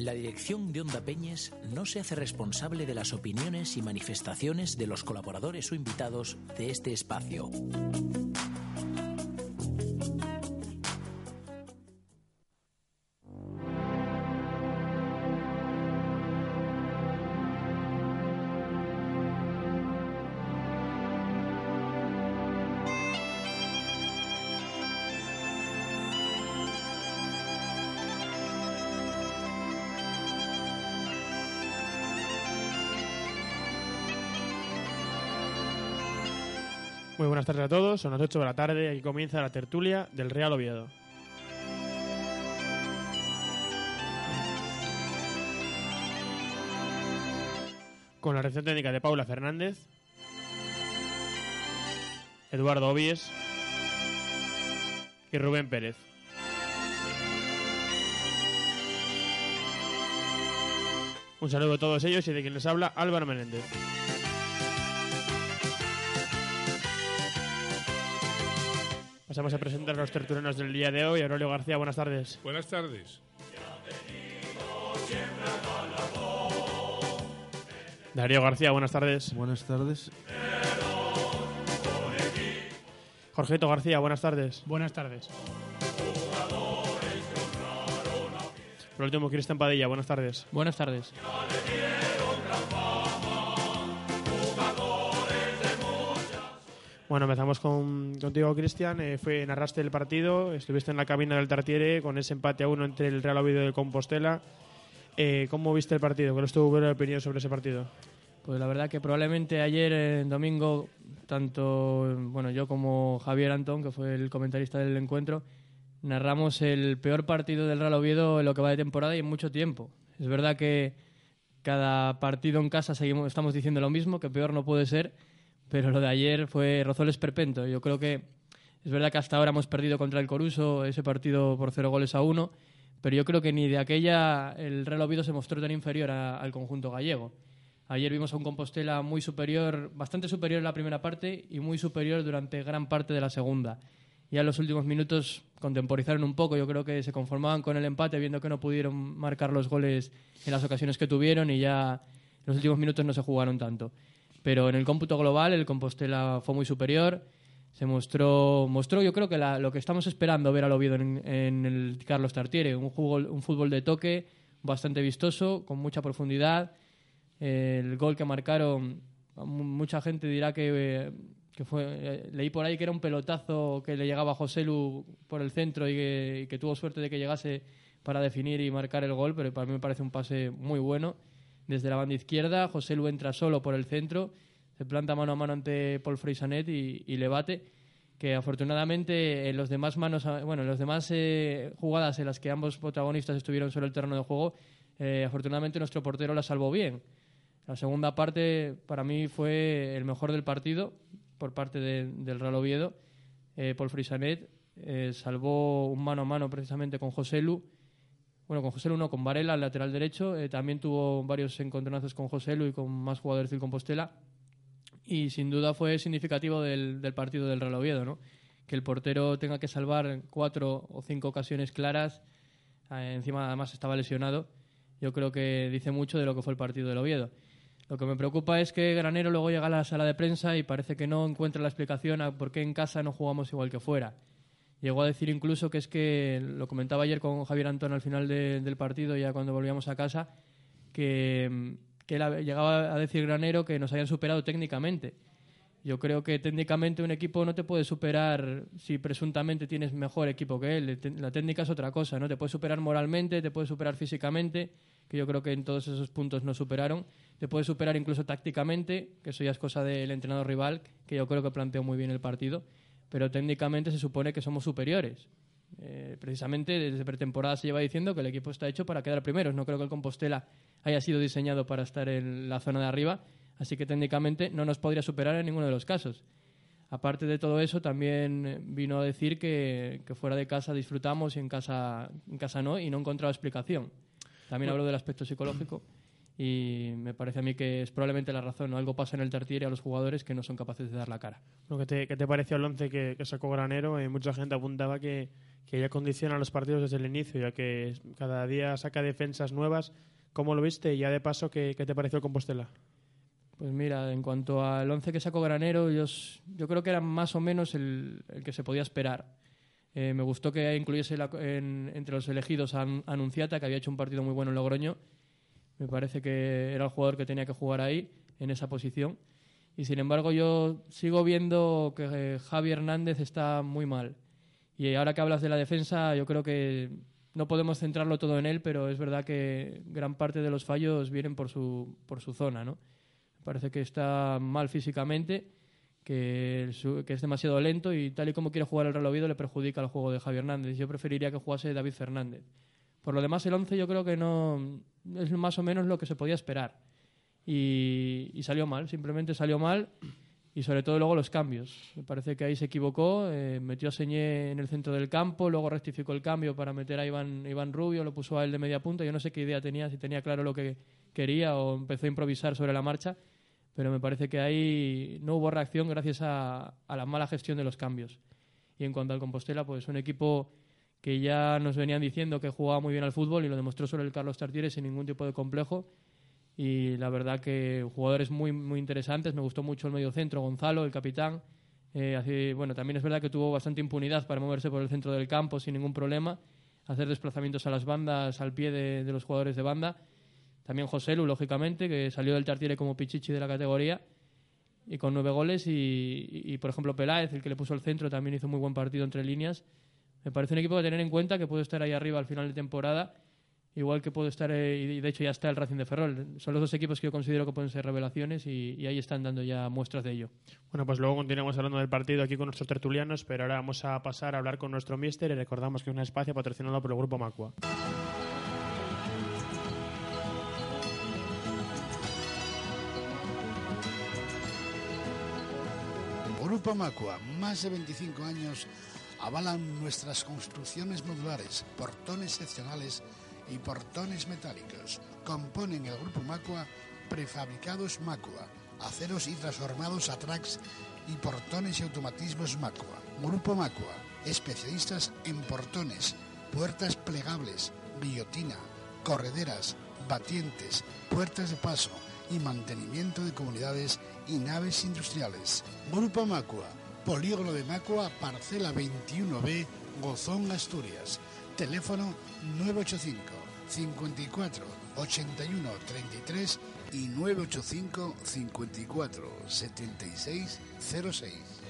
La dirección de Onda Peñes no se hace responsable de las opiniones y manifestaciones de los colaboradores o invitados de este espacio. Buenas tardes a todos, son las 8 de la tarde y aquí comienza la tertulia del Real Oviedo. Con la reacción técnica de Paula Fernández, Eduardo Obies y Rubén Pérez. Un saludo a todos ellos y de quien les habla Álvaro Menéndez. Pasamos a presentar a los tertulianos del día de hoy. Aurelio García, buenas tardes. Buenas tardes. Darío García, buenas tardes. Buenas tardes. Jorgito García, buenas tardes. Buenas tardes. Por último, Cristian Padilla, buenas tardes. Buenas tardes. Bueno, empezamos con, contigo, Cristian. Eh, fue, narraste el partido, estuviste en la cabina del Tartiere con ese empate a uno entre el Real Oviedo y el Compostela. Eh, ¿Cómo viste el partido? ¿Cuál es tu opinión sobre ese partido? Pues la verdad que probablemente ayer, domingo, tanto bueno yo como Javier Antón, que fue el comentarista del encuentro, narramos el peor partido del Real Oviedo en lo que va de temporada y en mucho tiempo. Es verdad que cada partido en casa seguimos, estamos diciendo lo mismo, que peor no puede ser, pero lo de ayer fue rozoles perpento. Yo creo que es verdad que hasta ahora hemos perdido contra el Coruso ese partido por cero goles a uno, pero yo creo que ni de aquella el Real Oviedo se mostró tan inferior al conjunto gallego. Ayer vimos a un Compostela muy superior, bastante superior en la primera parte y muy superior durante gran parte de la segunda. Ya en los últimos minutos contemporizaron un poco, yo creo que se conformaban con el empate viendo que no pudieron marcar los goles en las ocasiones que tuvieron y ya en los últimos minutos no se jugaron tanto. Pero en el cómputo global el Compostela fue muy superior, se mostró, mostró yo creo que la- lo que estamos esperando ver al Oviedo en, en el Carlos Tartiere, un, jugo- un fútbol de toque bastante vistoso, con mucha profundidad. El gol que marcaron, mu- mucha gente dirá que, que fue. eh, leí por ahí que era un pelotazo que le llegaba a José Lu por el centro y que, y que tuvo suerte de que llegase para definir y marcar el gol, pero para mí me parece un pase muy bueno. Desde la banda izquierda, José Lu entra solo por el centro, se planta mano a mano ante Paul Freisanet y, le bate que afortunadamente en los demás manos bueno en los demás eh, jugadas en las que ambos protagonistas estuvieron sobre el terreno de juego eh, afortunadamente nuestro portero la salvó bien. La segunda parte para mí fue el mejor del partido por parte de- del Real Oviedo. Eh, Paul Frisanet eh, salvó un mano a mano precisamente con José Lu bueno, con José Lu con Varela, el lateral derecho. eh, también tuvo varios encontronazos con José Lu y con más jugadores del Compostela y sin duda fue significativo del, del partido del Real Oviedo, ¿no? Que el portero tenga que salvar cuatro o cinco ocasiones claras, eh, encima además estaba lesionado, yo creo que dice mucho de lo que fue el partido del Oviedo. Lo que me preocupa es que Granero luego llega a la sala de prensa y parece que no encuentra la explicación a por qué en casa no jugamos igual que fuera. Llegó a decir incluso que es que, lo comentaba ayer con Javier Antón al final de- del partido, ya cuando volvíamos a casa, que, que él llegaba a decir Granero que nos habían superado técnicamente. Yo creo que técnicamente un equipo no te puede superar si presuntamente tienes mejor equipo que él. La técnica es otra cosa, ¿no? Te puede superar moralmente, te puede superar físicamente, que yo creo que en todos esos puntos no superaron. Te puede superar incluso tácticamente, que eso ya es cosa del entrenador rival, que yo creo que planteó muy bien el partido. Pero técnicamente se supone que somos superiores. Eh, precisamente desde pretemporada se lleva diciendo que el equipo está hecho para quedar primeros. No creo que el Compostela haya sido diseñado para estar en la zona de arriba, así que técnicamente no nos podría superar en ninguno de los casos. Aparte de todo eso, también vino a decir que, que fuera de casa disfrutamos y en casa, en casa no, y no encontraba explicación. También habló del aspecto psicológico y me parece a mí que es probablemente la razón. ¿no? Algo pasa en el Tartiere a los jugadores que no son capaces de dar la cara. Bueno, ¿Qué te, qué te pareció el once que, que sacó Granero? Eh, mucha gente apuntaba que, que ya condiciona los partidos desde el inicio, ya que cada día saca defensas nuevas. ¿Cómo lo viste? Y ya de paso, ¿qué, te pareció el Compostela? Pues mira, en cuanto al once que sacó Granero, yo, yo creo que era más o menos el, que se podía esperar. Eh, me gustó que incluyese entre los elegidos a Anunciata, que había hecho un partido muy bueno en Logroño. Me parece que era el jugador que tenía que jugar ahí, en esa posición. Y sin embargo, yo sigo viendo que eh, Javi Hernández está muy mal. Y ahora que hablas de la defensa, yo creo que no podemos centrarlo todo en él, pero es verdad que gran parte de los fallos vienen por su, por su zona, ¿no? Parece que está mal físicamente, que, es demasiado lento y tal y como quiere jugar el Real Oviedo le perjudica al juego de Javier Hernández. Yo preferiría que jugase David Fernández. Por lo demás, el 11 yo creo que no es más o menos lo que se podía esperar. Y, salió mal, simplemente salió mal. Y sobre todo luego los cambios. Me parece que ahí se equivocó, eh, metió a Señé en el centro del campo, luego rectificó el cambio para meter a Iván, Iván Rubio, lo puso a él de media punta. Yo no sé qué idea tenía, si tenía claro lo que quería o empezó a improvisar sobre la marcha pero me parece que ahí no hubo reacción gracias a, la mala gestión de los cambios. Y en cuanto al Compostela, pues un equipo que ya nos venían diciendo que jugaba muy bien al fútbol y lo demostró sobre el Carlos Tartiere sin ningún tipo de complejo. Y la verdad que jugadores muy, muy interesantes. Me gustó mucho el medio centro, Gonzalo, el capitán. Eh, bueno, también es verdad que tuvo bastante impunidad para moverse por el centro del campo sin ningún problema, hacer desplazamientos a las bandas al pie de los jugadores de banda también Lu, lógicamente, que salió del Tartiere como pichichi de la categoría y con nueve goles. Y, por ejemplo, Peláez, el que le puso el centro, también hizo muy buen partido entre líneas. Me parece un equipo que tener en cuenta que puede estar ahí arriba al final de temporada, igual que puede estar, eh, y de hecho ya está el Racing de Ferrol. Son los dos equipos que yo considero que pueden ser revelaciones y, ahí están dando ya muestras de ello. Bueno, pues luego continuamos hablando del partido aquí con nuestros tertulianos, pero ahora vamos a pasar a hablar con nuestro mister y recordamos que es un espacio patrocinado por el Grupo Macua. Grupo Macua, más de 25 años, avalan nuestras construcciones modulares, portones seccionales y portones metálicos. Componen el Grupo Macua prefabricados Macua, aceros y transformados a tracks y portones y automatismos Macua. Grupo Macua, especialistas en portones, puertas plegables, guillotina, correderas, batientes, puertas de paso y mantenimiento de comunidades y naves industriales. Grupo Macua, Polígono de Macua, Parcela 21B, Gozón, Asturias. Teléfono 985 54 81 33 y 985 54 76 06.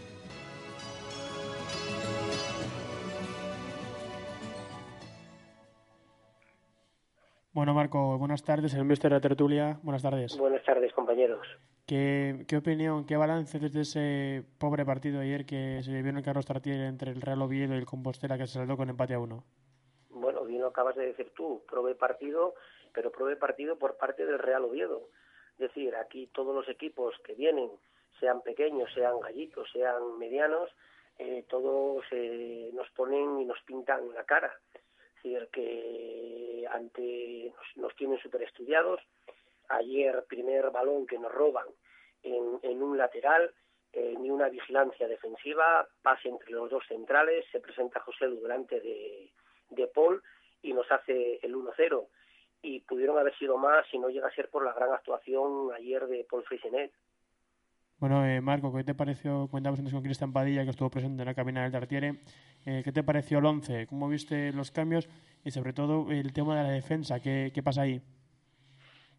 Bueno, Marco, buenas tardes. El mister de Tertulia, buenas tardes. Buenas tardes, compañeros. ¿Qué, ¿Qué, opinión, qué balance desde ese pobre partido ayer que se vivió en el Carlos Tartier entre el Real Oviedo y el Compostela que se saldó con empate a uno? Bueno, bien lo acabas de decir tú, probé partido, pero probé partido por parte del Real Oviedo. Es decir, aquí todos los equipos que vienen, sean pequeños, sean gallitos, sean medianos, eh, todos eh, nos ponen y nos pintan la cara. Es decir, que ante nos, nos tienen súper estudiados, ayer primer balón que nos roban en, un lateral, eh, ni una vigilancia defensiva, pase entre los dos centrales, se presenta José Lu delante de, de Paul y nos hace el 1-0. Y pudieron haber sido más si no llega a ser por la gran actuación ayer de Paul Frisinet. Bueno, eh, Marco, ¿qué te pareció? Cuéntanos antes con Cristian Padilla, que estuvo presente en la cabina del Tartiere. Eh, ¿Qué te pareció el 11? ¿Cómo viste los cambios? Y sobre todo el tema de la defensa, ¿qué, qué pasa ahí?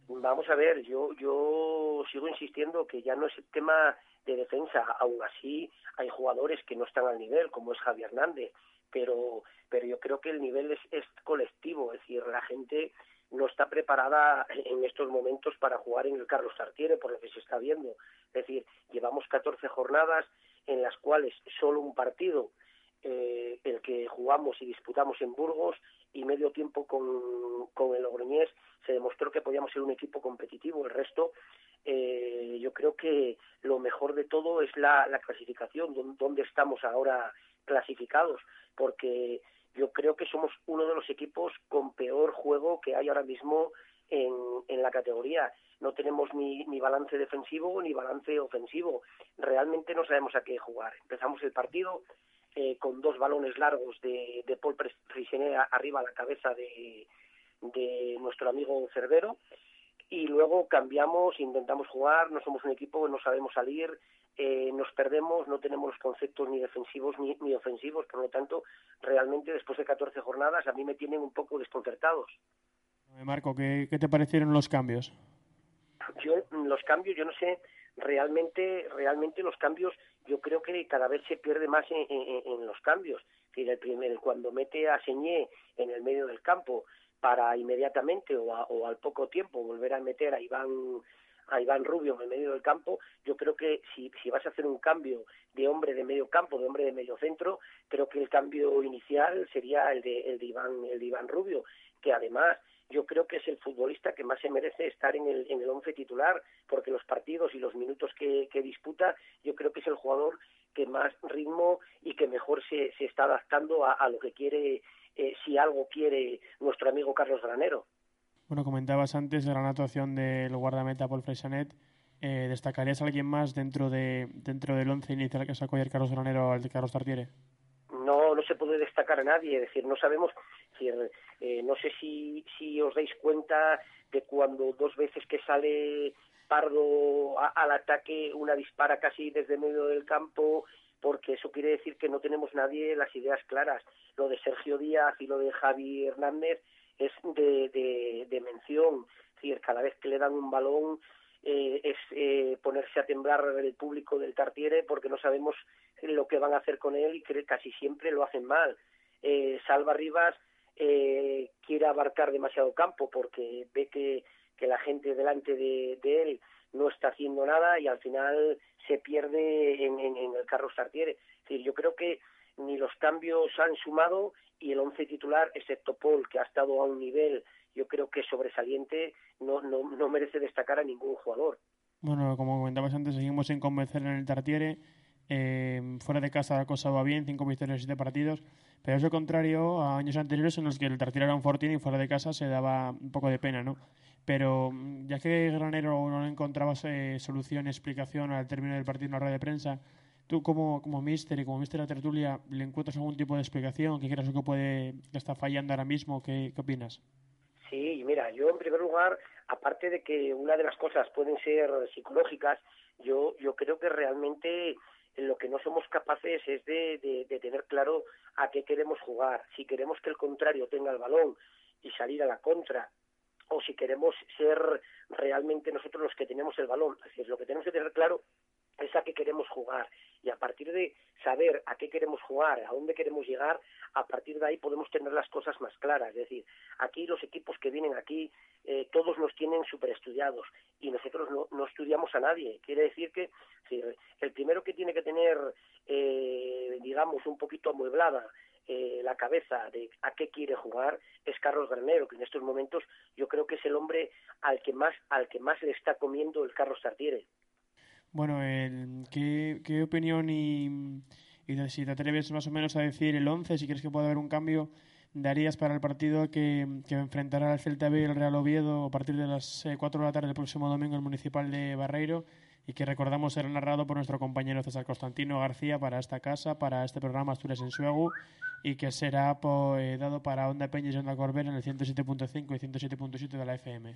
Vamos a ver, yo, yo sigo insistiendo que ya no es el tema de defensa, aún así hay jugadores que no están al nivel, como es Javier Hernández, pero, pero yo creo que el nivel es, es colectivo, es decir, la gente no está preparada en estos momentos para jugar en el Carlos Tartiere, por lo que se está viendo. Es decir, llevamos 14 jornadas en las cuales solo un partido, eh, el que jugamos y disputamos en Burgos, y medio tiempo con, con el Logroñés se demostró que podíamos ser un equipo competitivo. El resto, eh, yo creo que lo mejor de todo es la, la clasificación, donde estamos ahora clasificados, porque yo creo que somos uno de los equipos con peor juego que hay ahora mismo en, en la categoría. No tenemos ni balance defensivo ni balance ofensivo. Realmente no sabemos a qué jugar. Empezamos el partido, eh, con dos balones largos de, de Paul Frisinet arriba a la cabeza de, de nuestro amigo Cervero y luego cambiamos, intentamos jugar, no somos un equipo, no sabemos salir, eh, nos perdemos, no tenemos los conceptos ni defensivos ni, ni, ofensivos, por lo tanto, realmente después de 14 jornadas a mí me tienen un poco desconcertados. Marco, ¿qué, qué te parecieron los cambios? Yo, los cambios, yo no sé, realmente, realmente los cambios, yo creo que cada vez se pierde más en, en, los cambios. Decir, el primer, cuando mete a Señé en el medio del campo, para inmediatamente o, a, o, al poco tiempo volver a meter a Iván a Iván Rubio en el medio del campo, yo creo que si, si vas a hacer un cambio de hombre de medio campo, de hombre de medio centro, creo que el cambio inicial sería el de, el de Iván, el de Iván Rubio, que además yo creo que es el futbolista que más se merece estar en el, en el once titular, porque los partidos y los minutos que, que disputa, yo creo que es el jugador que más ritmo y que mejor se, se está adaptando a, a lo que quiere eh, si algo quiere nuestro amigo Carlos Granero. Bueno, comentabas antes la gran actuación del guardameta Paul Freixanet. Eh, ¿Destacarías a alguien más dentro de dentro del once inicial que sacó ayer Carlos Granero al de Carlos Tartiere? No, no se puede destacar a nadie. Es decir, no sabemos. Decir, eh, no sé si, si os dais cuenta de cuando dos veces que sale Pardo a, al ataque, una dispara casi desde medio del campo, porque eso quiere decir que no tenemos nadie las ideas claras. Lo de Sergio Díaz y lo de Javi Hernández es de, de, de mención. Es decir, cada vez que le dan un balón eh, es eh, ponerse a temblar el público del Tartiere porque no sabemos lo que van a hacer con él y que casi siempre lo hacen mal. Eh, Salva Rivas eh, quiere abarcar demasiado campo porque ve que, que la gente delante de, él no está haciendo nada y al final se pierde en, el. Es decir, yo creo que ni los cambios han sumado y el once titular, excepto Paul, que ha estado a un nivel, yo creo que sobresaliente, no, no, no merece destacar a ningún jugador. Bueno, como comentabas antes, seguimos sin convencer en el Tartiere. Eh, fuera de casa la cosa va bien, cinco victorias siete partidos, pero es lo contrario a años anteriores en los que el Tartiere era un fortín y fuera de casa se daba un poco de pena, ¿no? Pero ya que Granero no encontraba eh, solución, explicación al término del partido en la red de prensa, tú como, como mister y como mister de la tertulia, ¿le encuentras algún tipo de explicación? ¿Qué crees que puede que está fallando ahora mismo? ¿Qué, qué opinas? Sí, mira, yo en primer lugar, aparte de que una de las cosas pueden ser psicológicas, yo, yo creo que realmente lo que no somos capaces es de, de, de, tener claro a qué queremos jugar, si queremos que el contrario tenga el balón y salir a la contra, o si queremos ser realmente nosotros los que tenemos el balón. Así es, lo que tenemos que tener claro es a qué queremos jugar y a partir de saber a qué queremos jugar, a dónde queremos llegar, a partir de ahí podemos tener las cosas más claras. Es decir, aquí los equipos que vienen aquí, eh, todos nos tienen super estudiados y nosotros no, no estudiamos a nadie. Quiere decir que sí, el primero que tiene que tener, eh, digamos, un poquito amueblada eh, la cabeza de a qué quiere jugar es Carlos Granero, que en estos momentos yo creo que es el hombre al que más, al que más le está comiendo el Carlos Tartiere. Bueno, el, ¿qué, ¿qué, opinión y, y, si te atreves más o menos a decir el 11, si crees que puede haber un cambio, darías para el partido que, que enfrentará el Celta B y el Real Oviedo a partir de las eh, 4 de la tarde del próximo domingo en el Municipal de Barreiro y que recordamos será narrado por nuestro compañero César Constantino García para esta casa, para este programa Asturias en Suegu y que será po, eh, dado para Onda Peña y Onda Corbera en el 107.5 y 107.7 de la FM.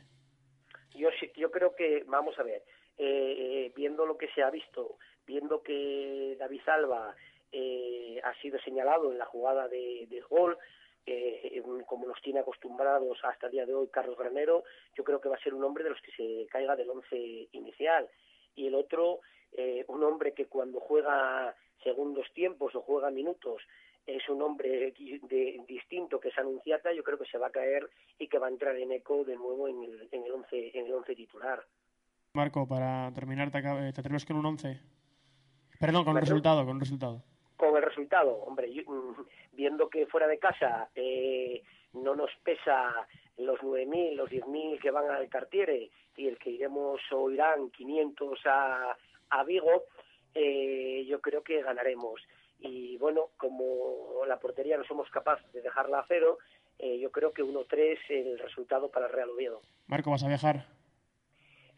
Yo, yo creo que, vamos a ver, eh, viendo lo que se ha visto, viendo que David Alba eh, ha sido señalado en la jugada de, de gol, eh, como nos tiene acostumbrados hasta el día de hoy Carlos Granero, yo creo que va a ser un hombre de los que se caiga del once inicial. Y el otro, eh, un hombre que cuando juega segundos tiempos o juega minutos, es un hombre de, distinto que es Anunciata, yo creo que se va a caer y que va a entrar en eco de nuevo en el, en el, once, en el once titular. Marco, para terminar, ¿te, te atreves con un 11? Perdón, con un resultado, con un resultado. Con el resultado, hombre, yo, viendo que fuera de casa eh, no nos pesa los 9.000, los 10.000 que van al Cartiere y el que iremos o irán 500 a, a Vigo, eh, yo creo que ganaremos. Y bueno, como la portería no somos capaces de dejarla a cero, eh, yo creo que 1-3 el resultado para el Real Oviedo. Marco, ¿vas a viajar?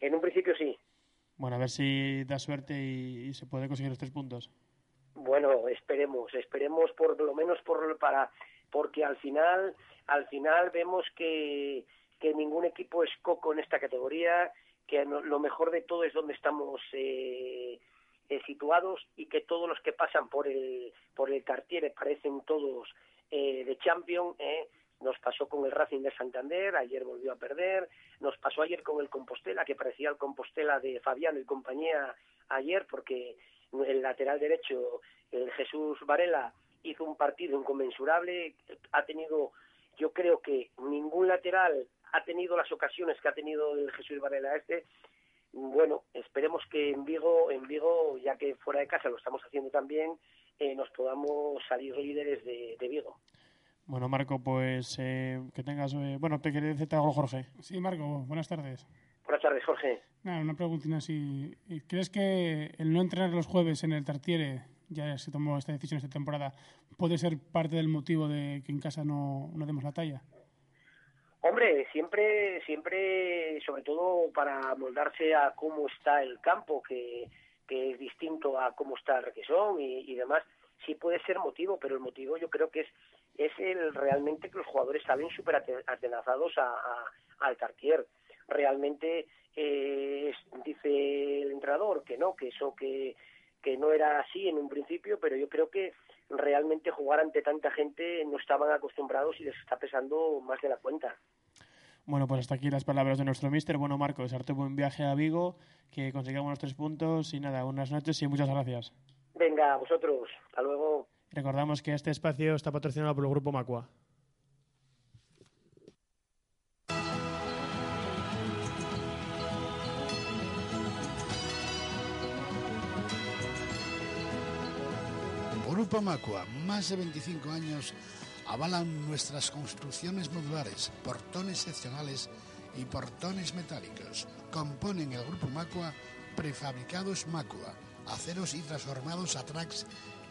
En un principio sí. Bueno, a ver si da suerte y, y se puede conseguir los tres puntos. Bueno, esperemos, esperemos por lo menos por para porque al final al final vemos que que ningún equipo es coco en esta categoría, que lo mejor de todo es donde estamos eh, eh, situados y que todos los que pasan por el por el Cartier parecen todos eh, de champion eh. Nos pasó con el Racing de Santander ayer volvió a perder. Nos pasó ayer con el Compostela que parecía el Compostela de Fabiano y compañía ayer porque el lateral derecho el Jesús Varela hizo un partido inconmensurable. Ha tenido yo creo que ningún lateral ha tenido las ocasiones que ha tenido el Jesús Varela este. Bueno, esperemos que en Vigo, en Vigo, ya que fuera de casa lo estamos haciendo también, eh, nos podamos salir líderes de, Vigo. Bueno, Marco, pues eh, que tengas. Eh, bueno, te quería decirte algo, Jorge. Sí, Marco, buenas tardes. Buenas tardes, Jorge. Nada, una preguntina así. ¿Crees que el no entrenar los jueves en el Tartiere, ya se tomó esta decisión esta temporada, puede ser parte del motivo de que en casa no, no demos la talla? Hombre, siempre, siempre, sobre todo para moldarse a cómo está el campo, que, que es distinto a cómo está el requesón y, y demás, sí puede ser motivo, pero el motivo yo creo que es es el realmente que los jugadores salen súper atenazados a, a, al Cartier. Realmente eh, dice el entrenador que no, que eso que, que no era así en un principio, pero yo creo que realmente jugar ante tanta gente no estaban acostumbrados y les está pesando más de la cuenta. Bueno, pues hasta aquí las palabras de nuestro mister. Bueno, Marco, desearte buen viaje a Vigo, que consigamos los tres puntos y nada, buenas noches y muchas gracias. Venga, vosotros. Hasta luego. Recordamos que este espacio está patrocinado por el Grupo Macua. Grupo Macua, más de 25 años avalan nuestras construcciones modulares, portones seccionales y portones metálicos. Componen el Grupo Macua prefabricados Macua, aceros y transformados a tracks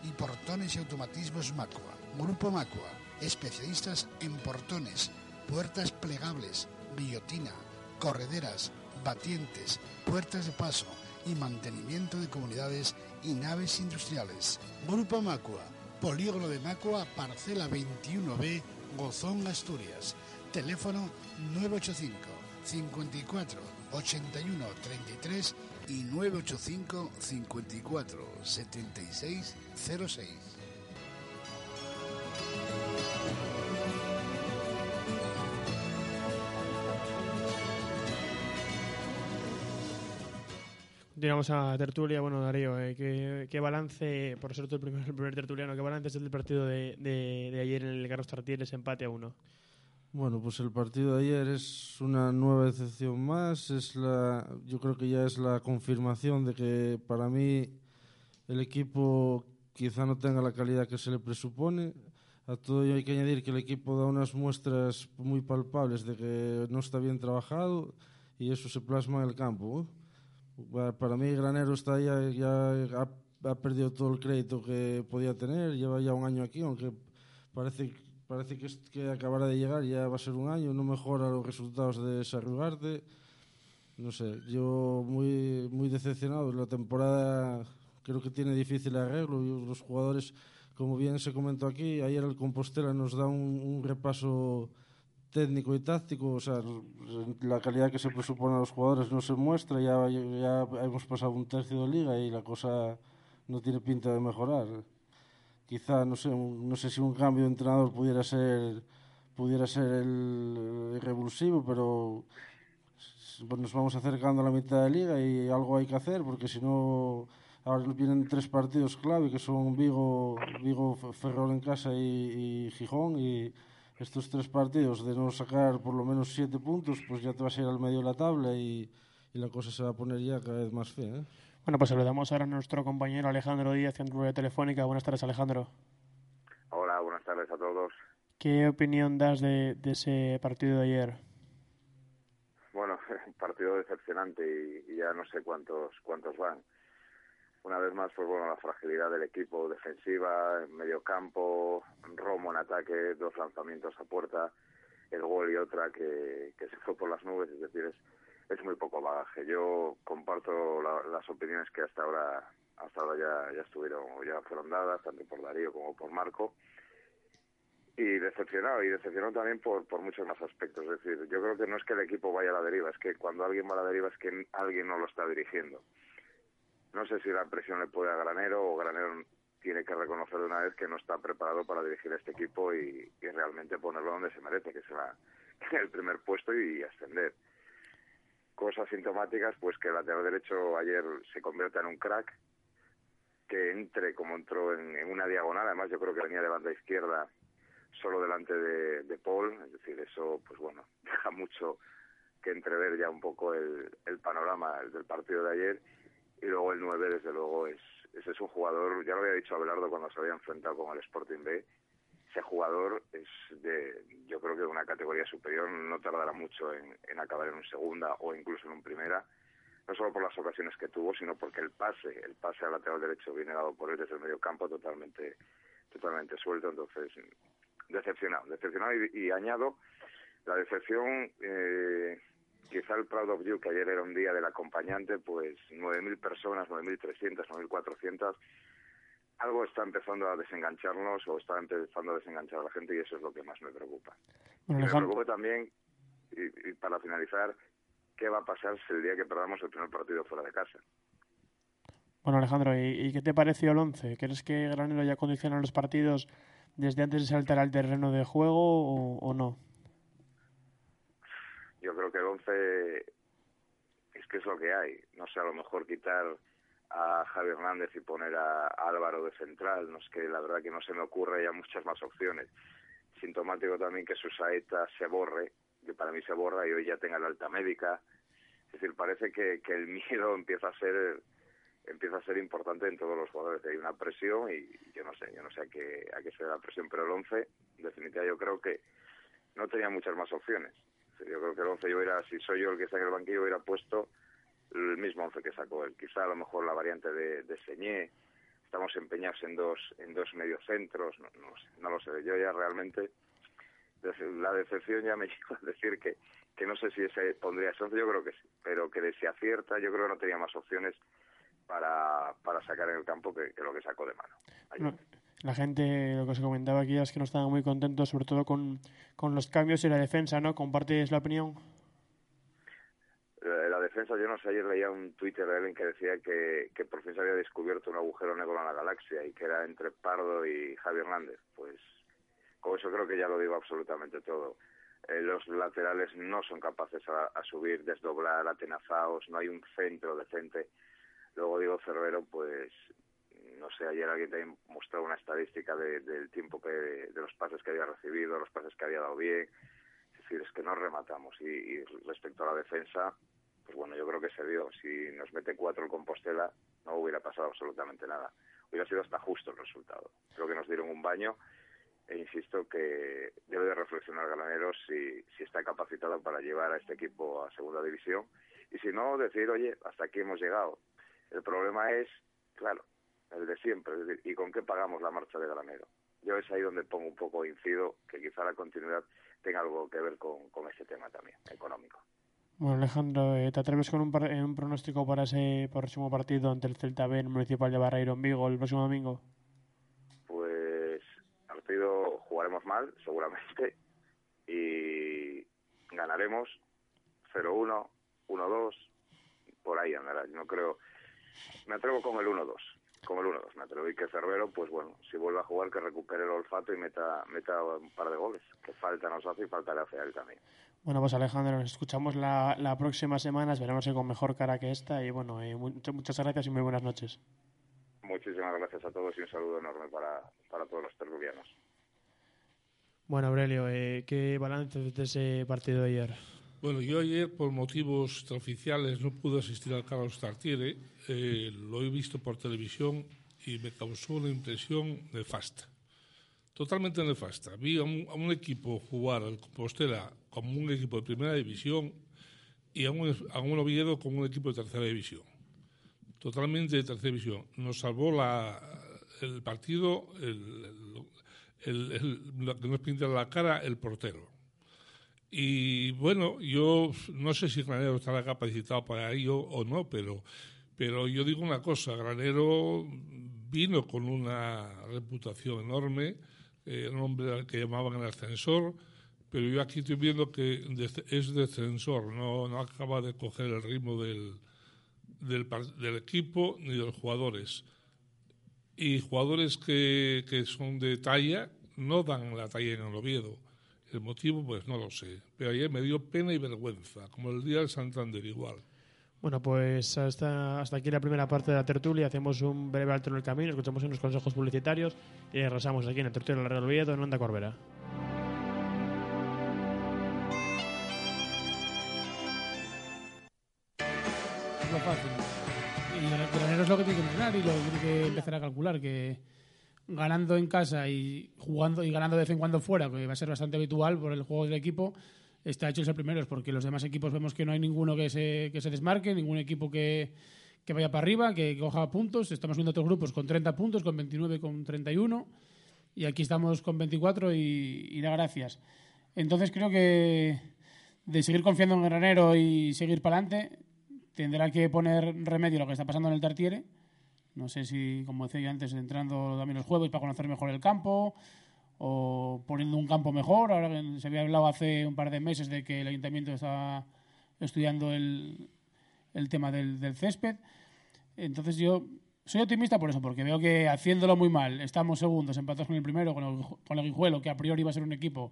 y portones y automatismos Macua. Grupo Macua, especialistas en portones, puertas plegables, guillotina, correderas, batientes, puertas de paso y mantenimiento de comunidades y naves industriales. Grupo Macua, Polígono de Macua, parcela 21B, Gozón, Asturias. Teléfono 985 54 81 33 y 985 54 76 06. Continuamos a tertulia. Bueno, Darío, eh, ¿qué, balance, por ser tú el primer, el primer tertuliano, qué balance es el partido de, de, ayer en el Carlos Tartieres, empate a uno? Bueno, pues el partido de ayer es una nueva decepción más. Es la, yo creo que ya es la confirmación de que para mí el equipo quizá no tenga la calidad que se le presupone. A todo ello hay que añadir que el equipo da unas muestras muy palpables de que no está bien trabajado y eso se plasma en el campo. Para mí Granero está ya, ya ha, perdido todo el crédito que podía tener, lleva ya un año aquí, aunque parece, parece que, que acabará de llegar, ya va a ser un año, no mejora los resultados de Sarrugarte. No sé, yo muy, muy decepcionado. La temporada creo que tiene difícil arreglo los jugadores, como bien se comentó aquí, ayer el Compostela nos da un, un repaso técnico y táctico, o sea, la calidad que se presupone a los jugadores no se muestra, ya, ya hemos pasado un tercio de liga y la cosa no tiene pinta de mejorar. Quizá, no sé, no sé si un cambio de entrenador pudiera ser, pudiera ser el, revulsivo, pero pues nos vamos acercando a la mitad de liga y algo hay que hacer, porque si no, ahora vienen tres partidos clave, que son Vigo, Vigo Ferrol en casa y, Gijón, y estos tres partidos de no sacar por lo menos siete puntos, pues ya te vas a ir al medio de la tabla y, y la cosa se va a poner ya cada vez más fea. ¿eh? Bueno, pues saludamos ahora a nuestro compañero Alejandro Díaz en rueda telefónica. Buenas tardes, Alejandro. Hola, buenas tardes a todos. ¿Qué opinión das de, de ese partido de ayer? Bueno, un partido decepcionante y, y ya no sé cuántos cuántos van una vez más, pues bueno, la fragilidad del equipo defensiva, en medio campo, Romo en ataque, dos lanzamientos a puerta, el gol y otra que, que se fue por las nubes, es decir, es, es muy poco bagaje. Yo comparto las opiniones que hasta ahora hasta ahora ya, ya estuvieron, ya fueron dadas, tanto por Darío como por Marco. Y decepcionado, y decepcionado también por, por muchos más aspectos. Es decir, yo creo que no es que el equipo vaya a la deriva, es que cuando alguien va a la deriva es que alguien no lo está dirigiendo. No sé si la presión le puede a Granero o Granero tiene que reconocer de una vez que no está preparado para dirigir este equipo y, realmente ponerlo donde se merece, que será el primer puesto y ascender. Cosas sintomáticas, pues que el lateral derecho ayer se convierta en un crack, que entre como entró en, una diagonal, además yo creo que venía de banda izquierda solo delante de, Paul, es decir, eso pues bueno, deja mucho que entrever ya un poco el, el panorama del partido de ayer. Y luego el 9 desde luego es ese es un jugador, ya lo había dicho Abelardo cuando se había enfrentado con el Sporting B, ese jugador es de, yo creo que de una categoría superior, no tardará mucho en, acabar en un segunda o incluso en un primera, no solo por las ocasiones que tuvo, sino porque el pase, el pase al lateral derecho viene dado por él desde el medio campo totalmente, totalmente suelto, entonces decepcionado, decepcionado y, añado la decepción eh, quizá el Proud of You, que ayer era un día del acompañante, pues 9.000 personas, 9.300, 9.400, algo está empezando a desengancharnos o está empezando a desenganchar a la gente y eso es lo que más me preocupa. y me preocupa también, y, para finalizar, qué va a pasar si el día que perdamos el primer partido fuera de casa. Bueno, Alejandro, ¿y, qué te pareció el 11? ¿Crees que Granero ya condiciona los partidos desde antes de saltar al terreno de juego o no? yo creo que el 11 es que es lo que hay. No sé, a lo mejor quitar a Javi Hernández y poner a, Álvaro de central, no es que la verdad que no se me ocurre ya muchas más opciones. Sintomático también que su saeta se borre, que para mí se borra y hoy ya tenga la alta médica. Es decir, parece que, que el miedo empieza a ser empieza a ser importante en todos los jugadores. Hay una presión y yo no sé, yo no sé a qué, a qué se da la presión, pero el 11, en definitiva, yo creo que no tenía muchas más opciones. Yo creo que el 11 yo hubiera, si soy yo el que está en el banquillo, hubiera puesto el mismo 11 que sacó él. Quizá a lo mejor la variante de, Señé. Estamos empeñados en dos, en dos mediocentros, no, no, no lo sé. Yo ya realmente, la decepción ya me lleva a decir que, que no sé si ese pondría ese 11, yo creo que sí, pero que de si acierta, yo creo que no tenía más opciones para, para sacar en el campo que, lo que sacó de mano la gente, lo que se comentaba aquí es que no estaban muy contentos, sobre todo con, con los cambios y la defensa, ¿no? ¿Compartes la opinión? Defensa, yo no sé, ayer leía un Twitter de alguien que decía que, que por fin se había descubierto un agujero negro en la galaxia y que era entre Pardo y Javi Hernández. Pues con eso creo que ya lo digo absolutamente todo. Eh, los laterales no son capaces a, subir, desdoblar, atenazados, no hay un centro decente. Luego digo Cervero, pues no sé, ayer alguien también mostró una estadística del tiempo que, de los pases que había recibido, los pases que había dado bien. Es decir, es que no rematamos. Y, respecto a la defensa, pues bueno, yo creo que se vio. Si nos mete cuatro el Compostela, no hubiera pasado absolutamente nada. Hubiera sido hasta justo el resultado. Creo que nos dieron un baño e insisto que debe de reflexionar Granero si, si está capacitado para llevar a este equipo a segunda división y si no, decir, oye, hasta aquí hemos llegado. El problema es, claro, el de siempre, es decir, ¿y con qué pagamos la marcha de Granero? Yo es ahí donde pongo un poco incido que quizá la continuidad tenga algo que ver con, con ese tema también, económico. Bueno, Alejandro, eh, ¿te atreves con un, un pronóstico para ese próximo partido ante el Celta B en el Municipal de Barreiro en Vigo el próximo domingo? Pues partido jugaremos mal, seguramente, y ganaremos 0-1, 1-2, por ahí andará. No creo, me atrevo con el 1-2 como el 1-2. Me atrevo y que Cervero, pues bueno, si vuelve a jugar, que recupere el olfato y meta, meta un par de goles. Que falta nos hace y falta le hace a él también. Bueno, pues Alejandro, nos escuchamos la, la próxima semana. Esperemos que con mejor cara que esta. Y bueno, eh, muchas gracias y muy buenas noches. Muchísimas gracias a todos y un saludo enorme para, para todos los tertulianos. Bueno, Aurelio, eh, ¿qué balance de ese partido de ayer? Bueno, yo ayer por motivos extraoficiales no pude asistir al Carlos Tartiere, eh, lo he visto por televisión y me causó una impresión nefasta, totalmente nefasta. Vi a un, equipo jugar al Compostela como un equipo de primera división y a un, a un Oviedo como un equipo de tercera división, totalmente de tercera división. Nos salvó la, el partido, el, lo que nos pinta la cara, el portero y bueno, yo no sé si Granero estará capacitado para ello o no, pero Pero yo digo una cosa, Granero vino con una reputación enorme, eh, un hombre al que llamaban el ascensor, pero yo aquí estoy viendo que es descensor, no, no acaba de coger el ritmo del, del, del equipo ni de los jugadores. Y jugadores que, que son de talla no dan la talla en el Oviedo. El motivo, pues no lo sé. Pero ayer me dio pena y vergüenza, como el día del Santander igual. Bueno, pues hasta, hasta aquí la primera parte de la tertulia. Hacemos un breve alto en el camino, escuchamos unos consejos publicitarios y regresamos aquí en la tertulia del Real Oviedo en Onda Corbera. Es lo fácil. Y Granero es lo que tiene que entrenar y lo que tiene que empezar a calcular, que ganando en casa y jugando y ganando de vez en cuando fuera, que va a ser bastante habitual por el juego del equipo, está hecho el primero, porque los demás equipos vemos que no hay ninguno que se, que se desmarque, ningún equipo que, que vaya para arriba, que, coja puntos. Estamos viendo otros grupos con 30 puntos, con 29, con 31, y aquí estamos con 24 y, y da gracias. Entonces creo que de seguir confiando en Granero y seguir para adelante, tendrá que poner remedio a lo que está pasando en el Tartiere. No sé si, como decía yo antes, entrando también los jueves para conocer mejor el campo, o poniendo un campo mejor. Ahora se había hablado hace un par de meses de que el ayuntamiento está estudiando el, el tema del, del, césped. Entonces yo soy optimista por eso, porque veo que haciéndolo muy mal, estamos segundos, empatados con el primero, con el, con el Guijuelo, que a priori va a ser un equipo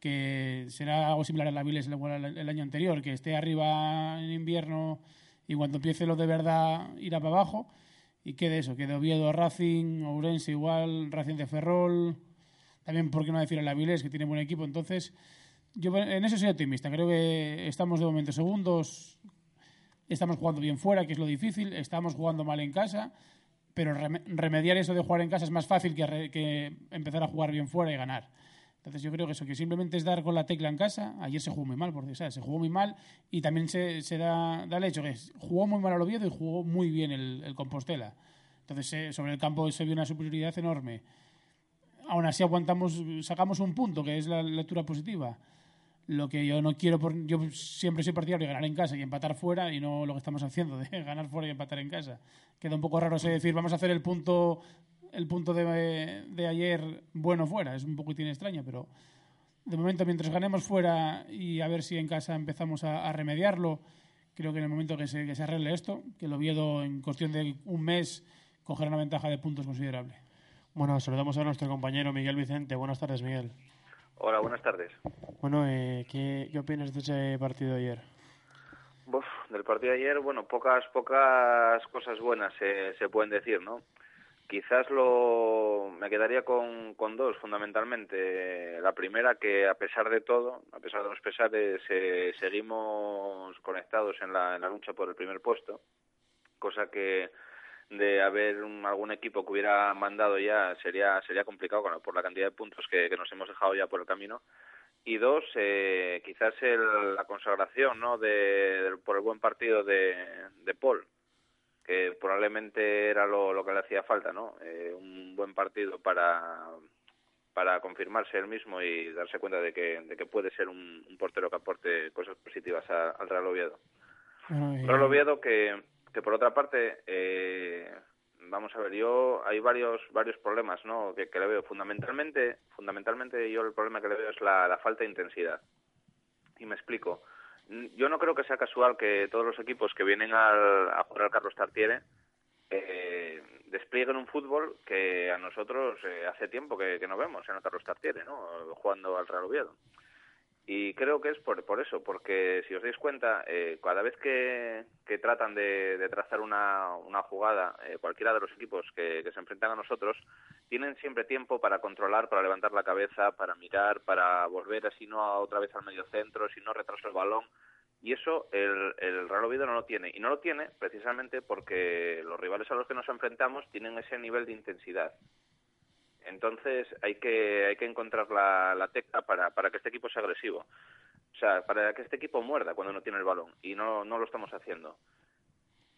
que será algo similar a la Viles el año anterior, que esté arriba en invierno y cuando empiece lo de verdad irá para abajo. Y quede eso, quede Oviedo, Racing, Ourense igual, Racing de Ferrol, también, ¿por qué no decir a la que tiene buen equipo? Entonces, yo en eso soy optimista. Creo que estamos de momento segundos, estamos jugando bien fuera, que es lo difícil, estamos jugando mal en casa, pero remediar eso de jugar en casa es más fácil que, que empezar a jugar bien fuera y ganar. Entonces yo creo que eso, que simplemente es dar con la tecla en casa. Ayer se jugó muy mal, porque ¿sabes? se jugó muy mal y también se, da, el hecho que jugó muy mal al Oviedo y jugó muy bien el, el Compostela. Entonces eh, sobre el campo se vio una superioridad enorme aún así aguantamos, sacamos un punto, que es la lectura positiva. Lo que yo no quiero, por, yo siempre soy partidario de ganar en casa y empatar fuera y no lo que estamos haciendo de ganar fuera y empatar en casa. Queda un poco raro ese decir, vamos a hacer el punto, el punto de, de ayer bueno fuera. Es un poco tiene extraño, pero de momento mientras ganemos fuera y a ver si en casa empezamos a, a remediarlo, creo que en el momento que se, que se arregle esto, que lo Oviedo en cuestión de un mes cogerá una ventaja de puntos considerable. Bueno, saludamos a nuestro compañero Miguel Vicente. Buenas tardes, Miguel. Hola, buenas tardes. Bueno, eh, ¿qué, ¿qué, opinas de ese partido de ayer? Uf, del partido de ayer, bueno, pocas pocas cosas buenas se, se pueden decir, ¿no? Quizás lo me quedaría con, con dos, fundamentalmente. La primera, que a pesar de todo, a pesar de los pesares, eh, seguimos conectados en la, en la lucha por el primer puesto, cosa que de haber un, algún equipo que hubiera mandado ya sería sería complicado por la cantidad de puntos que, nos hemos dejado ya por el camino. Y dos eh, quizás el, la consagración no de, por el buen partido de, de Paul que probablemente era lo, lo que le hacía falta no eh, un buen partido para para confirmarse él mismo y darse cuenta de que, de que puede ser un, un portero que aporte cosas positivas a, al Real Oviedo. Bueno, Real Oviedo que, que por otra parte eh, vamos a ver yo hay varios varios problemas no que, que, le veo. Fundamentalmente fundamentalmente yo el problema que le veo es la, la, falta de intensidad. Y me explico yo no creo que sea casual que todos los equipos que vienen al, a jugar al Carlos Tartiere eh, desplieguen un fútbol que a nosotros eh, hace tiempo que, no vemos en el Carlos Tartiere no jugando al Real Oviedo. Y creo que es por, por eso, porque si os dais cuenta, eh, cada vez que, que tratan de, trazar una, jugada, eh, cualquiera de los equipos que, se enfrentan a nosotros, tienen siempre tiempo para controlar, para levantar la cabeza, para mirar, para volver así no otra vez al medio centro, si no retraso el balón. Y eso el, el Real Oviedo no lo tiene. Y no lo tiene precisamente porque los rivales a los que nos enfrentamos tienen ese nivel de intensidad. Entonces hay que, hay que encontrar la, la tecla para, para que este equipo sea agresivo. O sea, para que este equipo muerda cuando no tiene el balón. Y no, no lo estamos haciendo.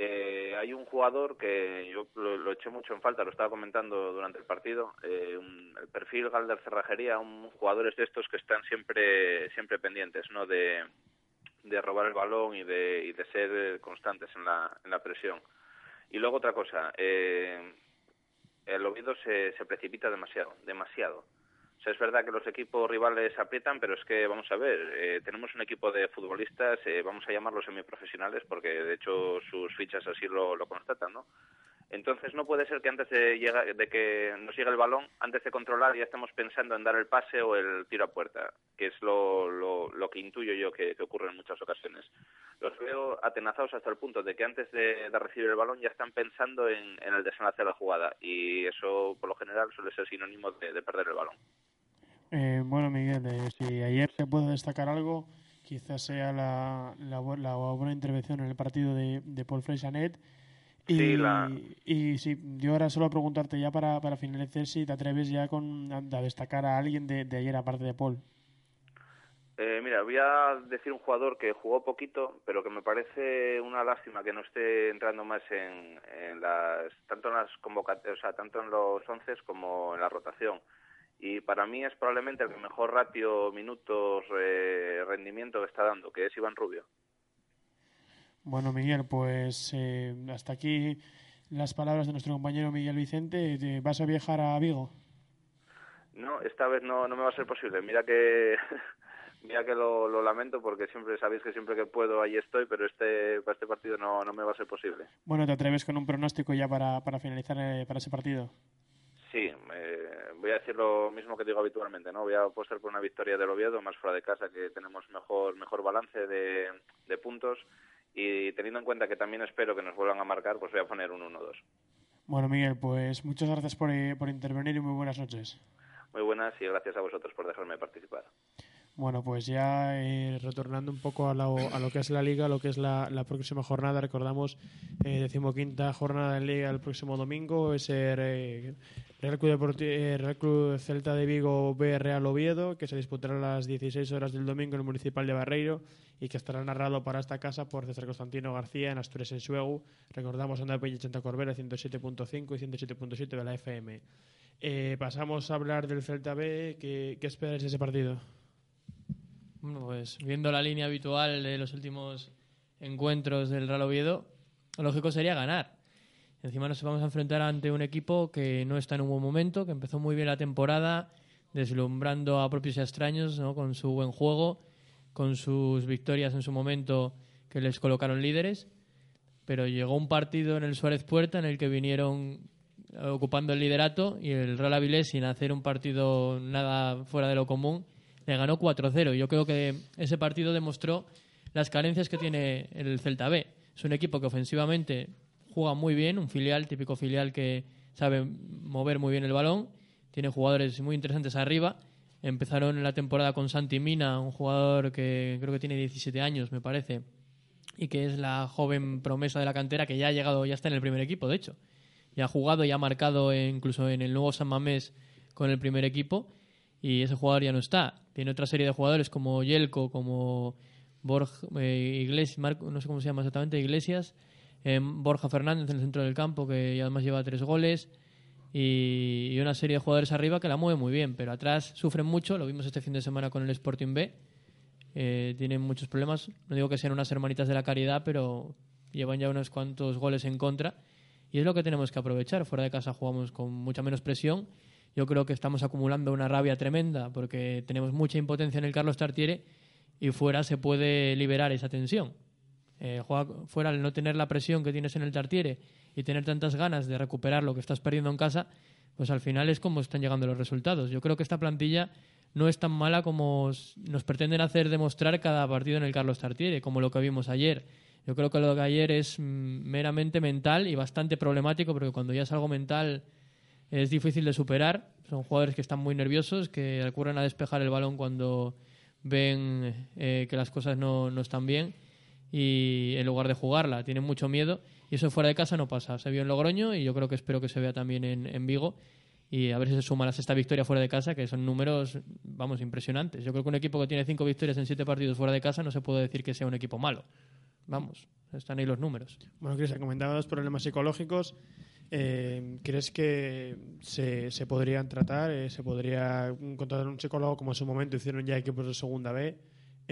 Eh, hay un jugador que yo lo, eché mucho en falta, lo estaba comentando durante el partido, eh, un, el perfil Galder Cerrajería, un jugadores de estos que están siempre siempre pendientes, ¿no? De, de robar el balón y de, y de ser constantes en la, en la presión. Y luego otra cosa, eh, el Oviedo se, se precipita demasiado, demasiado. Es verdad que los equipos rivales aprietan, pero es que, vamos a ver, eh, tenemos un equipo de futbolistas, eh, vamos a llamarlos semiprofesionales, porque de hecho sus fichas así lo, lo constatan, ¿no? Entonces no puede ser que antes de, llega, de que nos llegue el balón, antes de controlar ya estemos pensando en dar el pase o el tiro a puerta, que es lo, lo, lo que intuyo yo que, que, ocurre en muchas ocasiones. Los veo atenazados hasta el punto de que antes de, recibir el balón ya están pensando en, en, el desenlace de la jugada y eso por lo general suele ser sinónimo de perder el balón. Eh, bueno, Miguel, eh, si ayer se puede destacar algo, quizás sea la, la, la buena intervención en el partido de, de Paul Freixanet y, Sí, la- y sí, yo ahora solo preguntarte ya para, para finalizar si te atreves ya con, a, a destacar a alguien de, de ayer aparte de Paul. Eh, mira, voy a decir un jugador que jugó poquito, pero que me parece una lástima que no esté entrando más en, en las tanto en las convocatorias, o sea, tanto en los once como en la rotación. Y para mí es probablemente el que mejor ratio, minutos, eh, rendimiento está dando, que es Iván Rubio. Bueno, Miguel, pues eh, hasta aquí las palabras de nuestro compañero Miguel Vicente. ¿Te ¿Vas a viajar a Vigo? No, esta vez no, no me va a ser posible. Mira que mira que lo, lo lamento porque siempre sabéis que siempre que puedo ahí estoy, pero este para este partido no, no me va a ser posible. Bueno, ¿te atreves con un pronóstico ya para, para finalizar eh, para ese partido? Voy a decir lo mismo que digo habitualmente, ¿no? Voy a apostar por una victoria del Oviedo, más fuera de casa, que tenemos mejor mejor balance de, de puntos y teniendo en cuenta que también espero que nos vuelvan a marcar, pues voy a poner un 1-2. Bueno, Miguel, pues muchas gracias por, eh, por intervenir y muy buenas noches. Muy buenas y gracias a vosotros por dejarme participar. Bueno, pues ya eh, retornando un poco a lo, a lo que es la liga, lo que es la, próxima jornada, recordamos eh, decimoquinta jornada de liga el próximo domingo, es el eh, Real, Club eh, Real Club Celta de Vigo B Real Oviedo, que se disputará a las 16 horas del domingo en el Municipal de Barreiro y que estará narrado para esta casa por César Constantino García en Asturias en Suegu. Recordamos Onda Peña 80 Corbera 107.5 y 107.7 de la FM. Pasamos a hablar del Celta B. ¿Qué, qué esperáis de ese partido? Pues viendo la línea habitual de los últimos encuentros del Real Oviedo, lo lógico sería ganar. Encima nos vamos a enfrentar ante un equipo que no está en un buen momento, que empezó muy bien la temporada, deslumbrando a propios y extraños ¿no? con su buen juego, con sus victorias en su momento que les colocaron líderes. Pero llegó un partido en el Suárez Puerta en el que vinieron ocupando el liderato y el Real Avilés, sin hacer un partido nada fuera de lo común, le ganó 4-0. Yo creo que ese partido demostró las carencias que tiene el Celta B. Es un equipo que ofensivamente juega muy bien, un filial, típico filial que sabe mover muy bien el balón, tiene jugadores muy interesantes arriba. Empezaron la temporada con Santi Mina, un jugador que creo que tiene 17 años, me parece, y que es la joven promesa de la cantera que ya ha llegado, ya está en el primer equipo, de hecho. Ya ha jugado y ha marcado incluso en el nuevo San Mamés con el primer equipo y ese jugador ya no está. Tiene otra serie de jugadores como Yelko, como Borja eh, Iglesias, no sé cómo se llama exactamente, Iglesias, eh, Borja Fernández en el centro del campo, que además lleva tres goles, y, y una serie de jugadores arriba que la mueve muy bien, pero atrás sufren mucho, lo vimos este fin de semana con el Sporting B, eh, tienen muchos problemas, no digo que sean unas hermanitas de la caridad, pero llevan ya unos cuantos goles en contra, y es lo que tenemos que aprovechar, fuera de casa jugamos con mucha menos presión, yo creo que estamos acumulando una rabia tremenda porque tenemos mucha impotencia en el Carlos Tartiere y fuera se puede liberar esa tensión. Eh, fuera al no tener la presión que tienes en el Tartiere y tener tantas ganas de recuperar lo que estás perdiendo en casa, pues al final es como están llegando los resultados. Yo creo que esta plantilla no es tan mala como nos pretenden hacer demostrar cada partido en el Carlos Tartiere, como lo que vimos ayer. Yo creo que lo de ayer es mm, meramente mental y bastante problemático, porque cuando ya es algo mental es difícil de superar. Son jugadores que están muy nerviosos, que recurren a despejar el balón cuando ven eh, que las cosas no, no están bien y en lugar de jugarla tienen mucho miedo y eso fuera de casa no pasa. Se vio en Logroño y yo creo que espero que se vea también en, Vigo y a ver si se suma la sexta victoria fuera de casa, que son números, vamos, impresionantes. Yo creo que un equipo que tiene cinco victorias en siete partidos fuera de casa no se puede decir que sea un equipo malo. Vamos, están ahí los números. Bueno, Cris, comentaba los problemas psicológicos. Eh, ¿Crees que se, se podrían tratar? eh, ¿Se podría contratar un psicólogo como en su momento hicieron ya equipos de segunda B?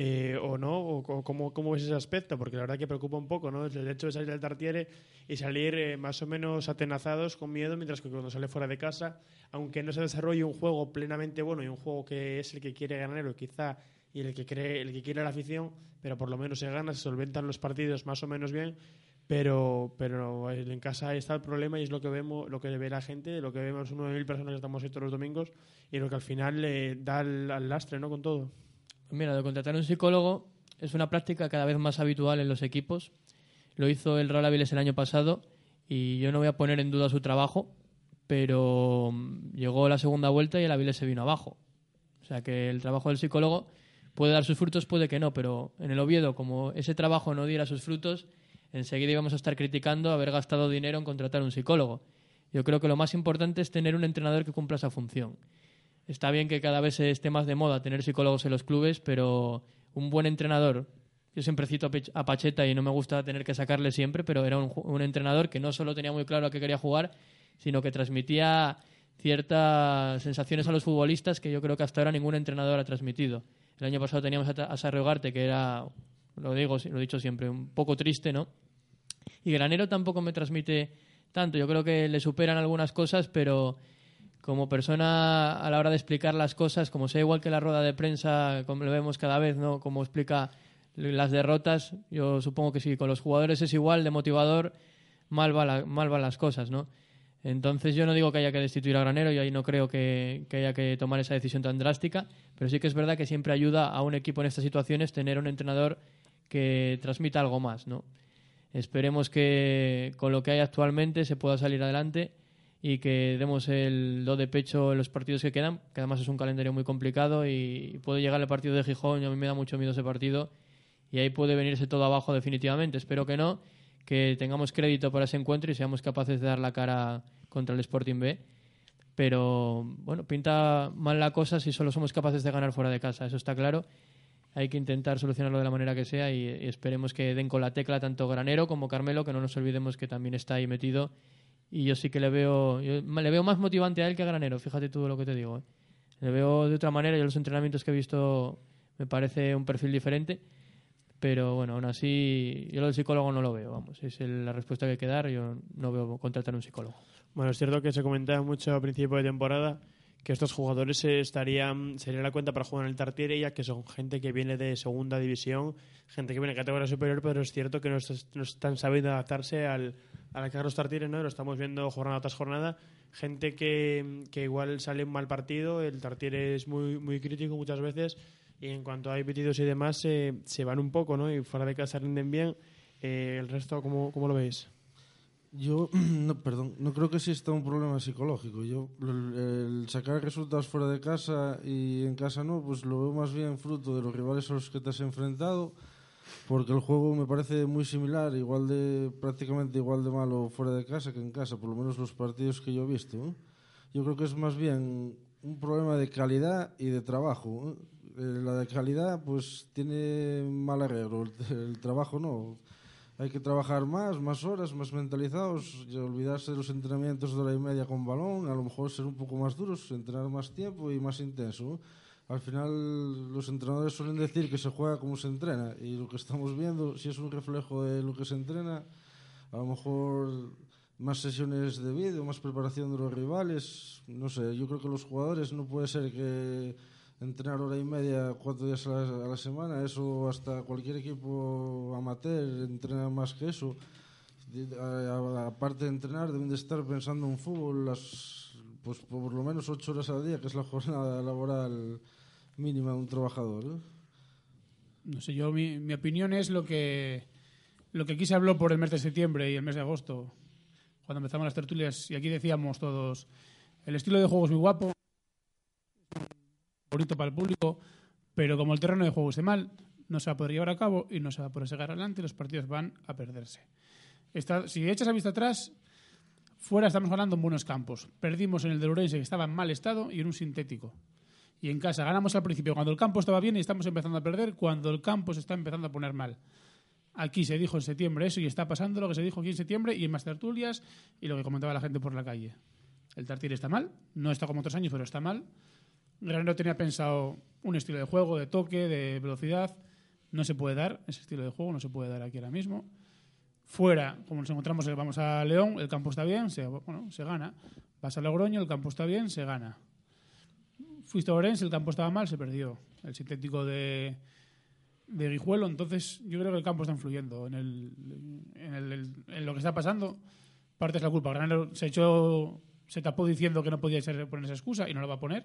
eh, o no, o, cómo, cómo, ves ese aspecto, porque la verdad que preocupa un poco, ¿no? El hecho de salir del Tartiere y salir eh, más o menos atenazados, con miedo, mientras que cuando sale fuera de casa, aunque no se desarrolle un juego plenamente bueno y un juego que es el que quiere ganar o quizá y el que cree, el que quiere la afición, pero por lo menos se gana, se solventan los partidos más o menos bien, pero, pero en casa está el problema y es lo que vemos, lo que ve la gente, lo que vemos mil personas que estamos todos los domingos y lo que al final le da al lastre, ¿no? Con todo. Mira, de contratar a un psicólogo es una práctica cada vez más habitual en los equipos. Lo hizo el Real Avilés el año pasado y yo no voy a poner en duda su trabajo, pero mm, llegó la segunda vuelta y el Avilés se vino abajo. O sea que el trabajo del psicólogo puede dar sus frutos, puede que no, pero en el Oviedo, como ese trabajo no diera sus frutos, enseguida íbamos a estar criticando haber gastado dinero en contratar un psicólogo. Yo creo que lo más importante es tener un entrenador que cumpla esa función está bien que cada vez esté más de moda tener psicólogos en los clubes, pero un buen entrenador, yo siempre cito a Pacheta y no me gusta tener que sacarle siempre, pero era un, entrenador que no solo tenía muy claro a qué quería jugar, sino que transmitía ciertas sensaciones a los futbolistas que yo creo que hasta ahora ningún entrenador ha transmitido. El año pasado teníamos a, a que era, lo digo, lo he dicho siempre, un poco triste, ¿no? Y Granero tampoco me transmite tanto. Yo creo que le superan algunas cosas, pero como persona a la hora de explicar las cosas, como sea igual que la rueda de prensa, como lo vemos cada vez, ¿no? Como explica las derrotas, yo supongo que si con los jugadores es igual de motivador, mal, va mal van las cosas, ¿no? Entonces yo no digo que haya que destituir a Granero y ahí no creo que, que, haya que tomar esa decisión tan drástica, pero sí que es verdad que siempre ayuda a un equipo en estas situaciones tener un entrenador que transmita algo más, ¿no? Esperemos que con lo que hay actualmente se pueda salir adelante y que demos el do de pecho en los partidos que quedan, que además es un calendario muy complicado y puede llegar el partido de Gijón, y a mí me da mucho miedo ese partido y ahí puede venirse todo abajo definitivamente. Espero que no, que tengamos crédito para ese encuentro y seamos capaces de dar la cara contra el Sporting B. Pero bueno, pinta mal la cosa si solo somos capaces de ganar fuera de casa, eso está claro. Hay que intentar solucionarlo de la manera que sea y, esperemos que den con la tecla tanto Granero como Carmelo, que no nos olvidemos que también está ahí metido y yo sí que le veo, le veo más motivante a él que a Granero, fíjate tú lo que te digo. ¿eh? Le veo de otra manera, yo los entrenamientos que he visto me parece un perfil diferente, pero bueno, aún así yo lo del psicólogo no lo veo, vamos, es la respuesta que hay que dar, yo no veo contratar un psicólogo. Bueno, es cierto que se comentaba mucho a principio de temporada que estos jugadores estarían sería la cuenta para jugar en el Tartiere ya que son gente que viene de segunda división gente que viene de categoría superior pero es cierto que no, están sabiendo adaptarse al, a la Carlos Tartiere no lo estamos viendo jornada tras jornada. Gente que, que igual sale un mal partido el Tartiere es muy muy crítico muchas veces y en cuanto hay pedidos y demás se van un poco no y fuera de casa rinden bien. Eh, el resto cómo, cómo lo veis yo, no, perdón, no creo que exista un problema psicológico. Yo, el, sacar resultados fuera de casa y en casa no, pues lo veo más bien fruto de los rivales a los que te has enfrentado, porque el juego me parece muy similar, igual de prácticamente igual de malo fuera de casa que en casa, por lo menos los partidos que yo he visto. Yo creo que es más bien un problema de calidad y de trabajo. Eh, la de calidad, pues tiene mal arreglo, el trabajo no hay que trabajar más, más horas, más mentalizados, y olvidarse de los entrenamientos de hora y media con balón, a lo mejor ser un poco más duros, entrenar más tiempo y más intenso. Al final los entrenadores suelen decir que se juega como se entrena y lo que estamos viendo, si es un reflejo de lo que se entrena, a lo mejor más sesiones de vídeo, más preparación de los rivales, no sé, yo creo que los jugadores no puede ser que entrenar hora y media cuatro días a la, semana, eso hasta cualquier equipo amateur entrena más que eso. Aparte de entrenar, deben de estar pensando en fútbol las, pues por lo menos ocho horas al día, que es la jornada laboral mínima de un trabajador. ¿eh? No sé, yo mi, mi opinión es lo que lo que aquí se habló por el mes de septiembre y el mes de agosto, cuando empezamos las tertulias, y aquí decíamos todos, el estilo de juego es muy guapo, bonito para el público, pero como el terreno de juego esté mal, no se va a poder llevar a cabo y no se va a poder seguir adelante y los partidos van a perderse. si echas la vista atrás, fuera estamos ganando en buenos campos. Perdimos en el de Urense, que estaba en mal estado, y en un sintético. Y en casa ganamos al principio cuando el campo estaba bien y estamos empezando a perder cuando el campo se está empezando a poner mal. Aquí se dijo en septiembre eso y está pasando lo que se dijo aquí en septiembre y en más tertulias y lo que comentaba la gente por la calle. El Tartier está mal, no está como otros años, pero está mal. Granero tenía pensado un estilo de juego, de toque, de velocidad, no se puede dar, ese estilo de juego no se puede dar aquí ahora mismo. Fuera, como nos encontramos, eh, vamos a León, el campo está bien, se, gana. Vas a Logroño, el campo está bien, se gana. Fuiste a Orense, el campo estaba mal, se perdió. El sintético de, de Guijuelo, entonces yo creo que el campo está influyendo en, lo que está pasando. Parte es la culpa. Granero se echó, se tapó diciendo que no podía poner esa excusa y no la va a poner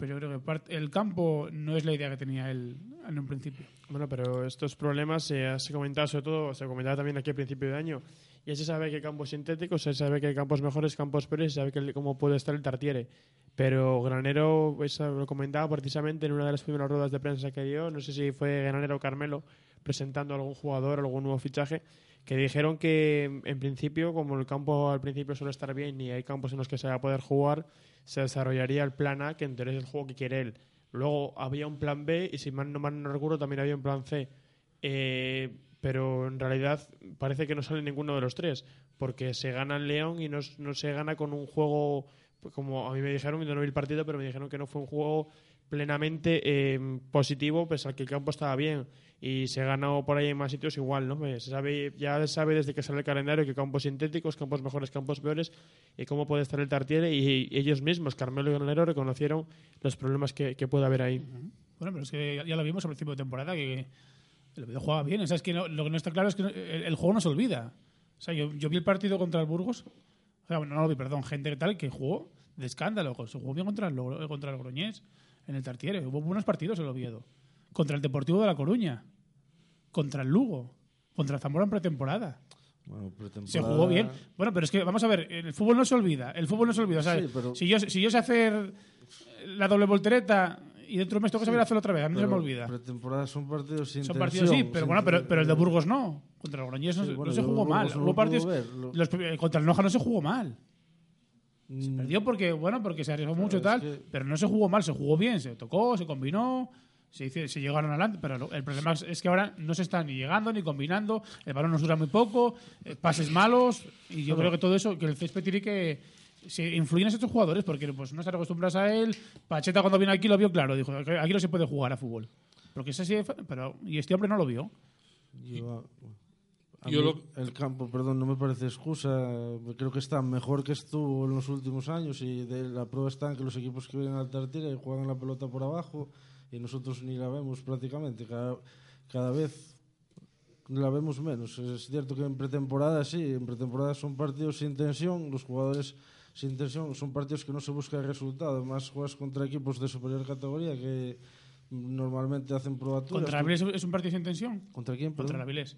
pero yo creo que el campo no es la idea que tenía él en un principio. Bueno, pero estos problemas se, se comentado sobre todo, se comentaba también aquí a principio de año. Ya se sabe que campos sintéticos, se sabe que hay campos mejores, campos peores, se sabe que, cómo puede estar el Tartiere. Pero Granero pues, lo comentaba precisamente en una de las primeras ruedas de prensa que dio, no sé si fue Granero o Carmelo, presentando a algún jugador, algún nuevo fichaje, que dijeron que en principio, como el campo al principio suele estar bien y hay campos en los que se va a poder jugar, se desarrollaría el plan A, que en es el juego que quiere él. Luego había un plan B y si mal no, mal recuerdo también había un plan C. Eh, pero en realidad parece que no sale ninguno de los tres, porque se gana en León y no, no se gana con un juego, como a mí me dijeron, yo no vi el partido, pero me dijeron que no fue un juego plenamente eh, positivo, pese al que el campo estaba bien y se ha ganado por ahí en más sitios igual, ¿no? Se sabe, ya se sabe desde que sale el calendario que campos sintéticos, campos mejores, campos peores y cómo puede estar el Tartiere y, ellos mismos, Carmelo y Granero, reconocieron los problemas que, que puede haber ahí. Bueno, pero es que ya lo vimos al principio de temporada que el video jugaba bien. O sea, es que lo que no está claro es que el, juego no se olvida. O sea, yo, yo, vi el partido contra el Burgos, o sea, no, lo vi, perdón, gente tal que jugó de escándalo, se jugó bien contra el, contra el Groñés en el Tartiere. Hubo buenos partidos el Oviedo. Contra el Deportivo de La Coruña. Contra el Lugo. Contra el Zamora en pretemporada. Bueno, pretemporada... Se jugó bien. Bueno, pero es que, vamos a ver, el fútbol no se olvida. El fútbol no se olvida. si, yo, si yo sé hacer la doble voltereta y dentro de un mes tengo que saber hacerlo otra vez, a mí no se me olvida. Pretemporada son partidos sin Son partidos, sí, pero bueno, pero, pero, el de Burgos no. Contra el Groñés no, se jugó mal. Hubo partidos, los, contra el Noja no se jugó mal. Se mm. perdió porque, bueno, porque se arriesgó mucho y tal, pero no se jugó mal, se jugó bien, se tocó, se combinó, se, se llegaron adelante, pero el problema es que ahora no se está ni llegando ni combinando, el balón nos dura muy poco, eh, pases malos, y yo creo que todo eso, que el césped tiene que se influyen en estos jugadores porque pues no se acostumbras a él. Pacheta cuando vino aquí lo vio claro, dijo, aquí no se puede jugar a fútbol. Porque es así, pero y este hombre no lo vio. El campo, perdón, no me parece excusa. Creo que está mejor que estuvo en los últimos años y de la prueba está en que los equipos que vienen al Tartiere juegan la pelota por abajo y nosotros ni la vemos prácticamente. Cada, cada vez la vemos menos. Es cierto que en pretemporada sí, en pretemporada son partidos sin tensión, los jugadores sin tensión son partidos que no se busca el resultado. Además, juegas contra equipos de superior categoría que normalmente hacen probaturas. ¿Contra la Vilés es un partido sin tensión? ¿Contra quién? Contra la Vilés.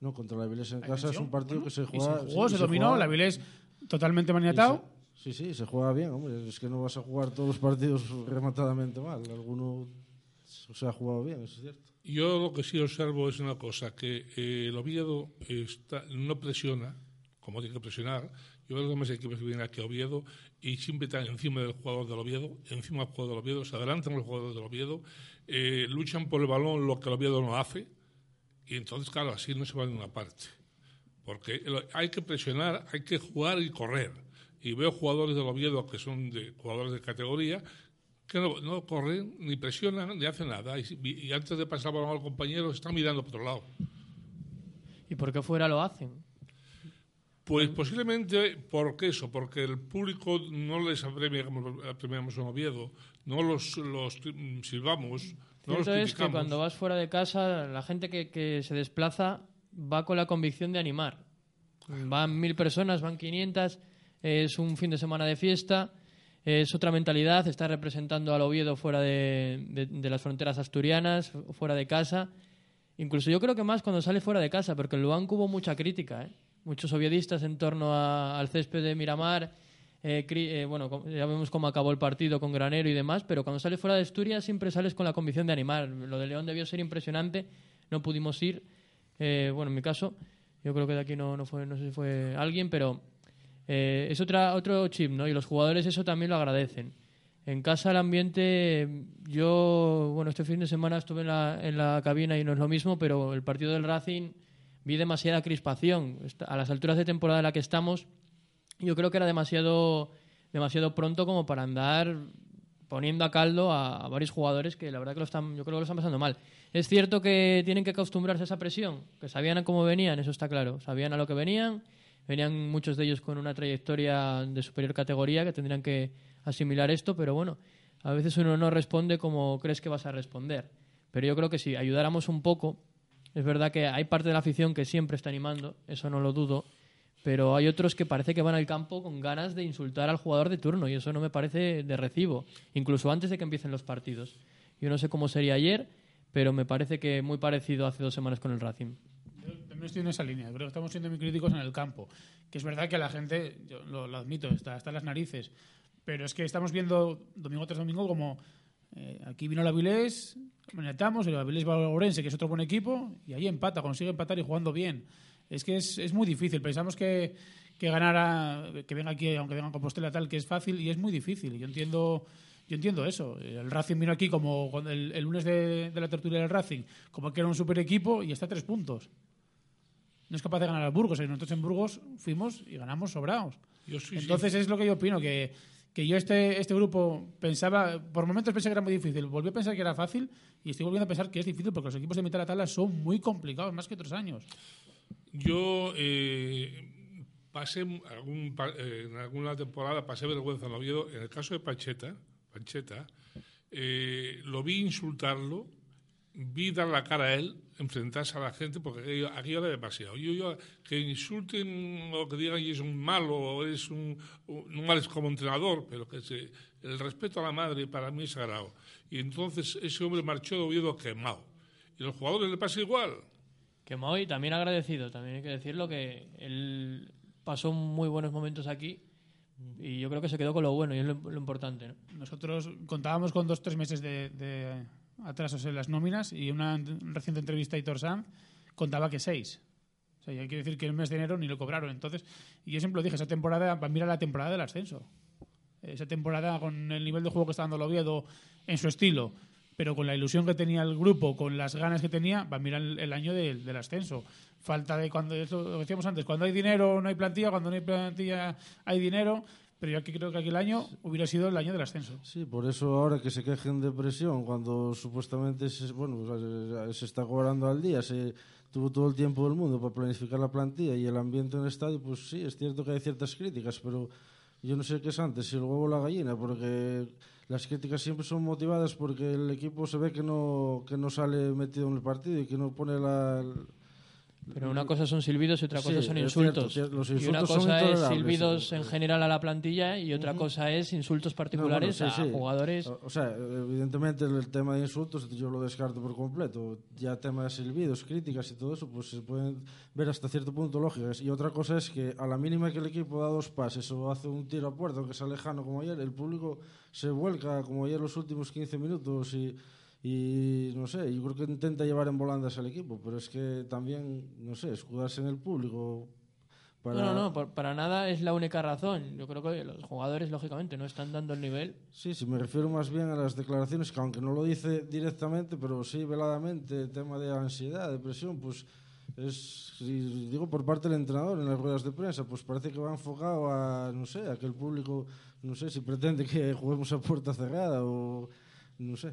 No, contra la Vilés en casa es un partido que se juega. Se jugó, se, dominó, la Vilés totalmente maniatado. Sí, sí, se juega bien, hombre. Es que no vas a jugar todos los partidos rematadamente mal. Alguno se ha jugado bien, eso es cierto. Yo lo que sí observo es una cosa, que eh, el Oviedo está, no presiona, como tiene que presionar. Yo veo que más equipos que vienen aquí a Oviedo y siempre están encima del jugador del Oviedo, encima del jugador del Oviedo, se adelantan los jugadores del Oviedo, eh, luchan por el balón lo que el Oviedo no hace y entonces, claro, así no se va a ninguna parte. Porque hay que presionar, hay que jugar y correr. Y veo jugadores del Oviedo que son de, jugadores de categoría que no, corren, ni presionan, ni hacen nada. Y, antes de pasar por al compañero, están mirando por otro lado. ¿Y por qué fuera lo hacen? Pues posiblemente porque eso, porque el público no les apremia como apremiamos en Oviedo, no los, los silbamos, Cierto es que cuando vas fuera de casa, la gente que, que, se desplaza va con la convicción de animar. Van mil personas, van 500, es un fin de semana de fiesta, es otra mentalidad, está representando al Oviedo fuera de, de, las fronteras asturianas, fuera de casa. Incluso yo creo que más cuando sale fuera de casa, porque en Luanco hubo mucha crítica, ¿eh? muchos oviedistas en torno al césped de Miramar eh, eh, bueno, ya vemos cómo acabó el partido con Granero y demás, pero cuando sales fuera de Asturias siempre sales con la convicción de animar. Lo de León debió ser impresionante, no pudimos ir. Eh, bueno, en mi caso, yo creo que de aquí no, no, fue, no sé si fue alguien, pero es otra, otro chip, ¿no? Y los jugadores eso también lo agradecen. En casa el ambiente, yo, bueno, este fin de semana estuve en la, en la cabina y no es lo mismo, pero el partido del Racing vi demasiada crispación. A las alturas de temporada en la que estamos, yo creo que era demasiado, demasiado pronto como para andar poniendo a caldo a, varios jugadores que la verdad que lo están, yo creo que lo están pasando mal. Es cierto que tienen que acostumbrarse a esa presión, que sabían a cómo venían, eso está claro. Sabían a lo que venían, venían muchos de ellos con una trayectoria de superior categoría que tendrían que asimilar esto, pero bueno, a veces uno no responde como crees que vas a responder. Pero yo creo que si ayudáramos un poco, es verdad que hay parte de la afición que siempre está animando, eso no lo dudo, pero hay otros que parece que van al campo con ganas de insultar al jugador de turno y eso no me parece de recibo, incluso antes de que empiecen los partidos. Yo no sé cómo sería ayer, pero me parece que muy parecido hace dos semanas con el Racing. Yo también estoy en esa línea. Creo que estamos siendo muy críticos en el campo. Que es verdad que la gente, yo lo, admito, está hasta las narices. Pero es que estamos viendo domingo tras domingo como eh, aquí vino la manetamos, el Avilés va a Orense, que es otro buen equipo, y ahí empata, consigue empatar y jugando bien. Es que es, es muy difícil. Pensamos que, que ganara, que venga aquí, aunque venga Compostela tal, que es fácil y es muy difícil. Yo entiendo yo entiendo eso. El Racing vino aquí como el, el lunes de, de la tertulia del Racing, como que era un super equipo y está a tres puntos. No es capaz de ganar al Burgos. Y nosotros en Burgos fuimos y ganamos sobrados. Sí. Entonces es lo que yo opino, que, que yo este, este grupo pensaba, por momentos pensé que era muy difícil, volví a pensar que era fácil y estoy volviendo a pensar que es difícil porque los equipos de mitad de la tabla son muy complicados, más que otros años. Yo eh, pasé algún, eh, en alguna temporada pasé vergüenza en Oviedo. En el caso de Pacheta, Pancheta, eh, lo vi insultarlo, vi dar la cara a él, enfrentarse a la gente, porque aquello, aquello era demasiado. Yo, yo, que insulten o que digan que es un malo o es un, un- mal es como entrenador, pero que se- el respeto a la madre para mí es sagrado. Y entonces ese hombre marchó de Oviedo quemado. Y los jugadores le pasa igual. Quemado y también agradecido, también hay que decirlo que él pasó muy buenos momentos aquí y yo creo que se quedó con lo bueno y es lo, importante. ¿no? Nosotros contábamos con dos tres meses de, de atrasos en las nóminas y una en- reciente entrevista a Hitor Sanz contaba que seis. O sea, y hay que decir que el mes de enero ni lo cobraron. Entonces, y yo siempre lo dije, esa temporada, mira la temporada del ascenso. Esa temporada con el nivel de juego que está dando el en su estilo, pero con la ilusión que tenía el grupo, con las ganas que tenía, va a mirar el, año del, ascenso. Falta de cuando, lo decíamos antes, cuando hay dinero no hay plantilla, cuando no hay plantilla hay dinero, pero yo aquí creo que aquel año hubiera sido el año del ascenso. Sí, por eso ahora que se quejen de presión, cuando supuestamente se, bueno, se está cobrando al día, se tuvo todo el tiempo del mundo para planificar la plantilla y el ambiente en el estadio, pues sí, es cierto que hay ciertas críticas, pero yo no sé qué es antes, si el huevo la gallina, porque las críticas siempre son motivadas porque el equipo se ve que no, que no sale metido en el partido y que no pone la... Pero una cosa son silbidos y otra cosa Sí, son insultos. cierto, los y una insultos son cosa es silbidos sí. en general a la plantilla y otra cosa es insultos particulares No, bueno, sí, a jugadores. O, sea, evidentemente el, el tema de insultos yo lo descarto por completo. Ya tema de silbidos, críticas y todo eso, pues se pueden ver hasta cierto punto lógicas. Y otra cosa es que a la mínima que el equipo da dos pases o hace un tiro a puerta, aunque sea lejano como ayer, el público se vuelca como ayer los últimos 15 minutos y, y no sé, yo creo que intenta llevar en volandas al equipo, pero es que también, no sé, escudarse en el público. Para... No, no, no, por- para nada es la única razón. Yo creo que los jugadores, lógicamente, no están dando el nivel. Sí, sí, me refiero más bien a las declaraciones que aunque no lo dice directamente, pero sí veladamente, el tema de ansiedad, depresión, pues es, si digo por parte del entrenador en las ruedas de prensa, pues parece que va enfocado a, no sé, a que el público, no sé, si pretende que juguemos a puerta cerrada o, no sé.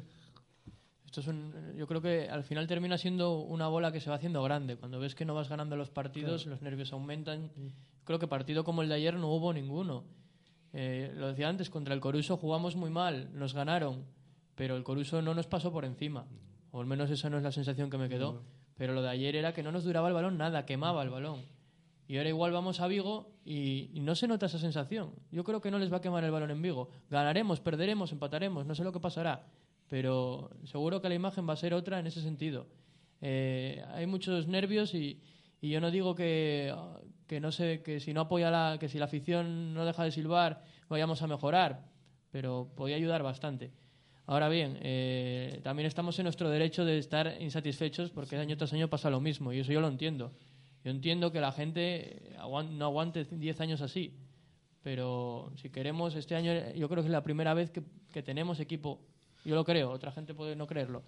Esto es un- yo creo que al final termina siendo una bola que se va haciendo grande. Cuando ves que no vas ganando los partidos, los nervios aumentan. Creo que partido como el de ayer no hubo ninguno. Eh, lo decía antes, contra el Coruso jugamos muy mal, nos ganaron, pero el Coruso no nos pasó por encima. O al menos esa no es la sensación que me quedó. Pero lo de ayer era que no nos duraba el balón nada, quemaba el balón. Y ahora igual vamos a Vigo y, y no se nota esa sensación. Yo creo que no les va a quemar el balón en Vigo. Ganaremos, perderemos, empataremos, no sé lo que pasará. Pero seguro que la imagen va a ser otra en ese sentido. Eh, hay muchos nervios y, y yo no digo que, que no sé que si no apoya la, que si la afición no deja de silbar vayamos a mejorar, pero podría ayudar bastante. Ahora bien, eh, también estamos en nuestro derecho de estar insatisfechos porque año tras año pasa lo mismo y eso yo lo entiendo. Yo entiendo que la gente aguan- no aguante 10 años así, pero si queremos, este año yo creo que es la primera vez que, que tenemos equipo, yo lo creo, otra gente puede no creerlo,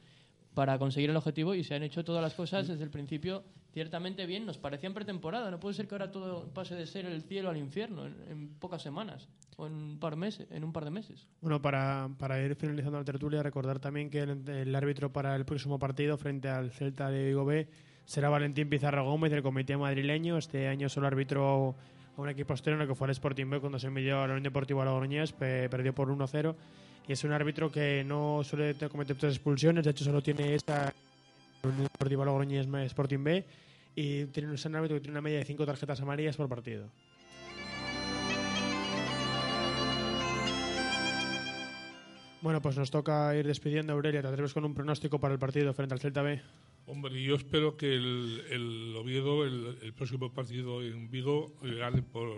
para conseguir el objetivo y se han hecho todas las cosas desde el principio ciertamente bien. Nos parecía en pretemporada. No puede ser que ahora todo pase de ser el cielo al infierno en, pocas semanas o en un par, en un par de meses. Bueno, para, para ir finalizando la tertulia, recordar también que el, árbitro para el próximo partido frente al Celta de Vigo B será Valentín Pizarro Gómez del comité madrileño. Este año solo arbitró a un equipo externo que fue el Sporting B cuando se midió a la Unión Deportiva Logroñés, pe- perdió por 1-0 y es un árbitro que no suele te- cometer muchas expulsiones, de hecho solo tiene esta la Unión Deportiva Logroñés Sporting B y tiene un árbitro que tiene una media de 5 tarjetas amarillas por partido. Bueno, pues nos toca ir despidiendo, Aurelia. ¿Te atreves con un pronóstico para el partido frente al Celta B? Hombre, yo espero que el, Oviedo, el, próximo partido en Vigo, eh, gane por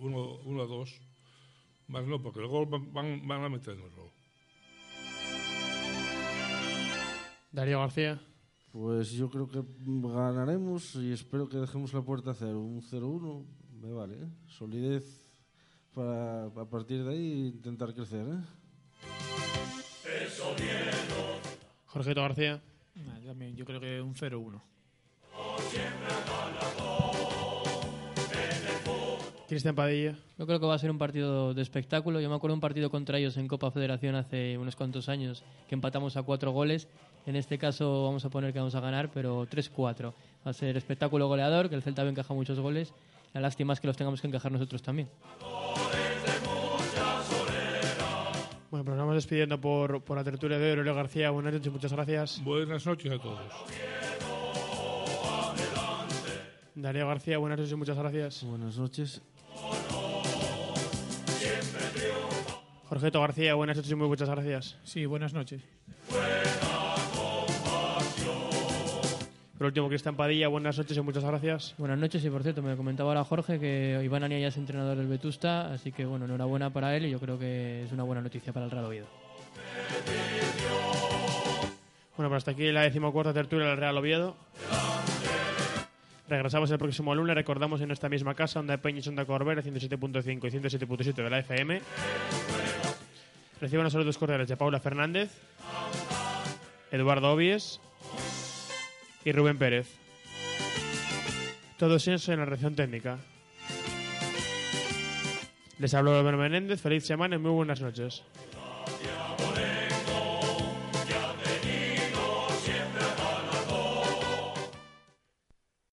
1 a 2. Más no, porque el gol van, van, a meternoslo. Darío García. Pues yo creo que ganaremos y espero que dejemos la puerta a cero. Un 0-1 me vale. ¿eh? Solidez para a partir de ahí intentar crecer. ¿eh? Jorgito García. Yo también, yo creo que un 0-1. Cristian Padilla. Yo creo que va a ser un partido de espectáculo. Yo me acuerdo de un partido contra ellos en Copa Federación hace unos cuantos años que empatamos a cuatro goles. En este caso vamos a poner que vamos a ganar, pero 3-4. Va a ser espectáculo goleador, que el Celta encaja muchos goles. La lástima es que los tengamos que encajar nosotros también. Bueno, pues nos vamos despidiendo por, por la tertulia de. Aurelio García, buenas noches, muchas gracias. Buenas noches a todos. Darío García, buenas noches, muchas gracias. Buenas noches. Jorgeto García, buenas noches y muy muchas gracias. Sí, buenas noches. Por último, Cristian Padilla, buenas noches y muchas gracias. Buenas noches y por cierto, me comentaba ahora Jorge que Iván Ania ya es entrenador del Vetusta, así que bueno, enhorabuena para él y yo creo que es una buena noticia para el Real Oviedo. Bueno, pues hasta aquí la decimocuarta tertulia del Real Oviedo. Regresamos el próximo lunes, recordamos en esta misma casa, Onda de Peña y Onda Corbera, 107.5 y 107.7 de la FM. Reciban los saludos cordiales de Paula Fernández, Eduardo Obies y Rubén Pérez. Todos ellos en la reacción técnica. Les hablo Robert Menéndez, feliz semana y muy buenas noches.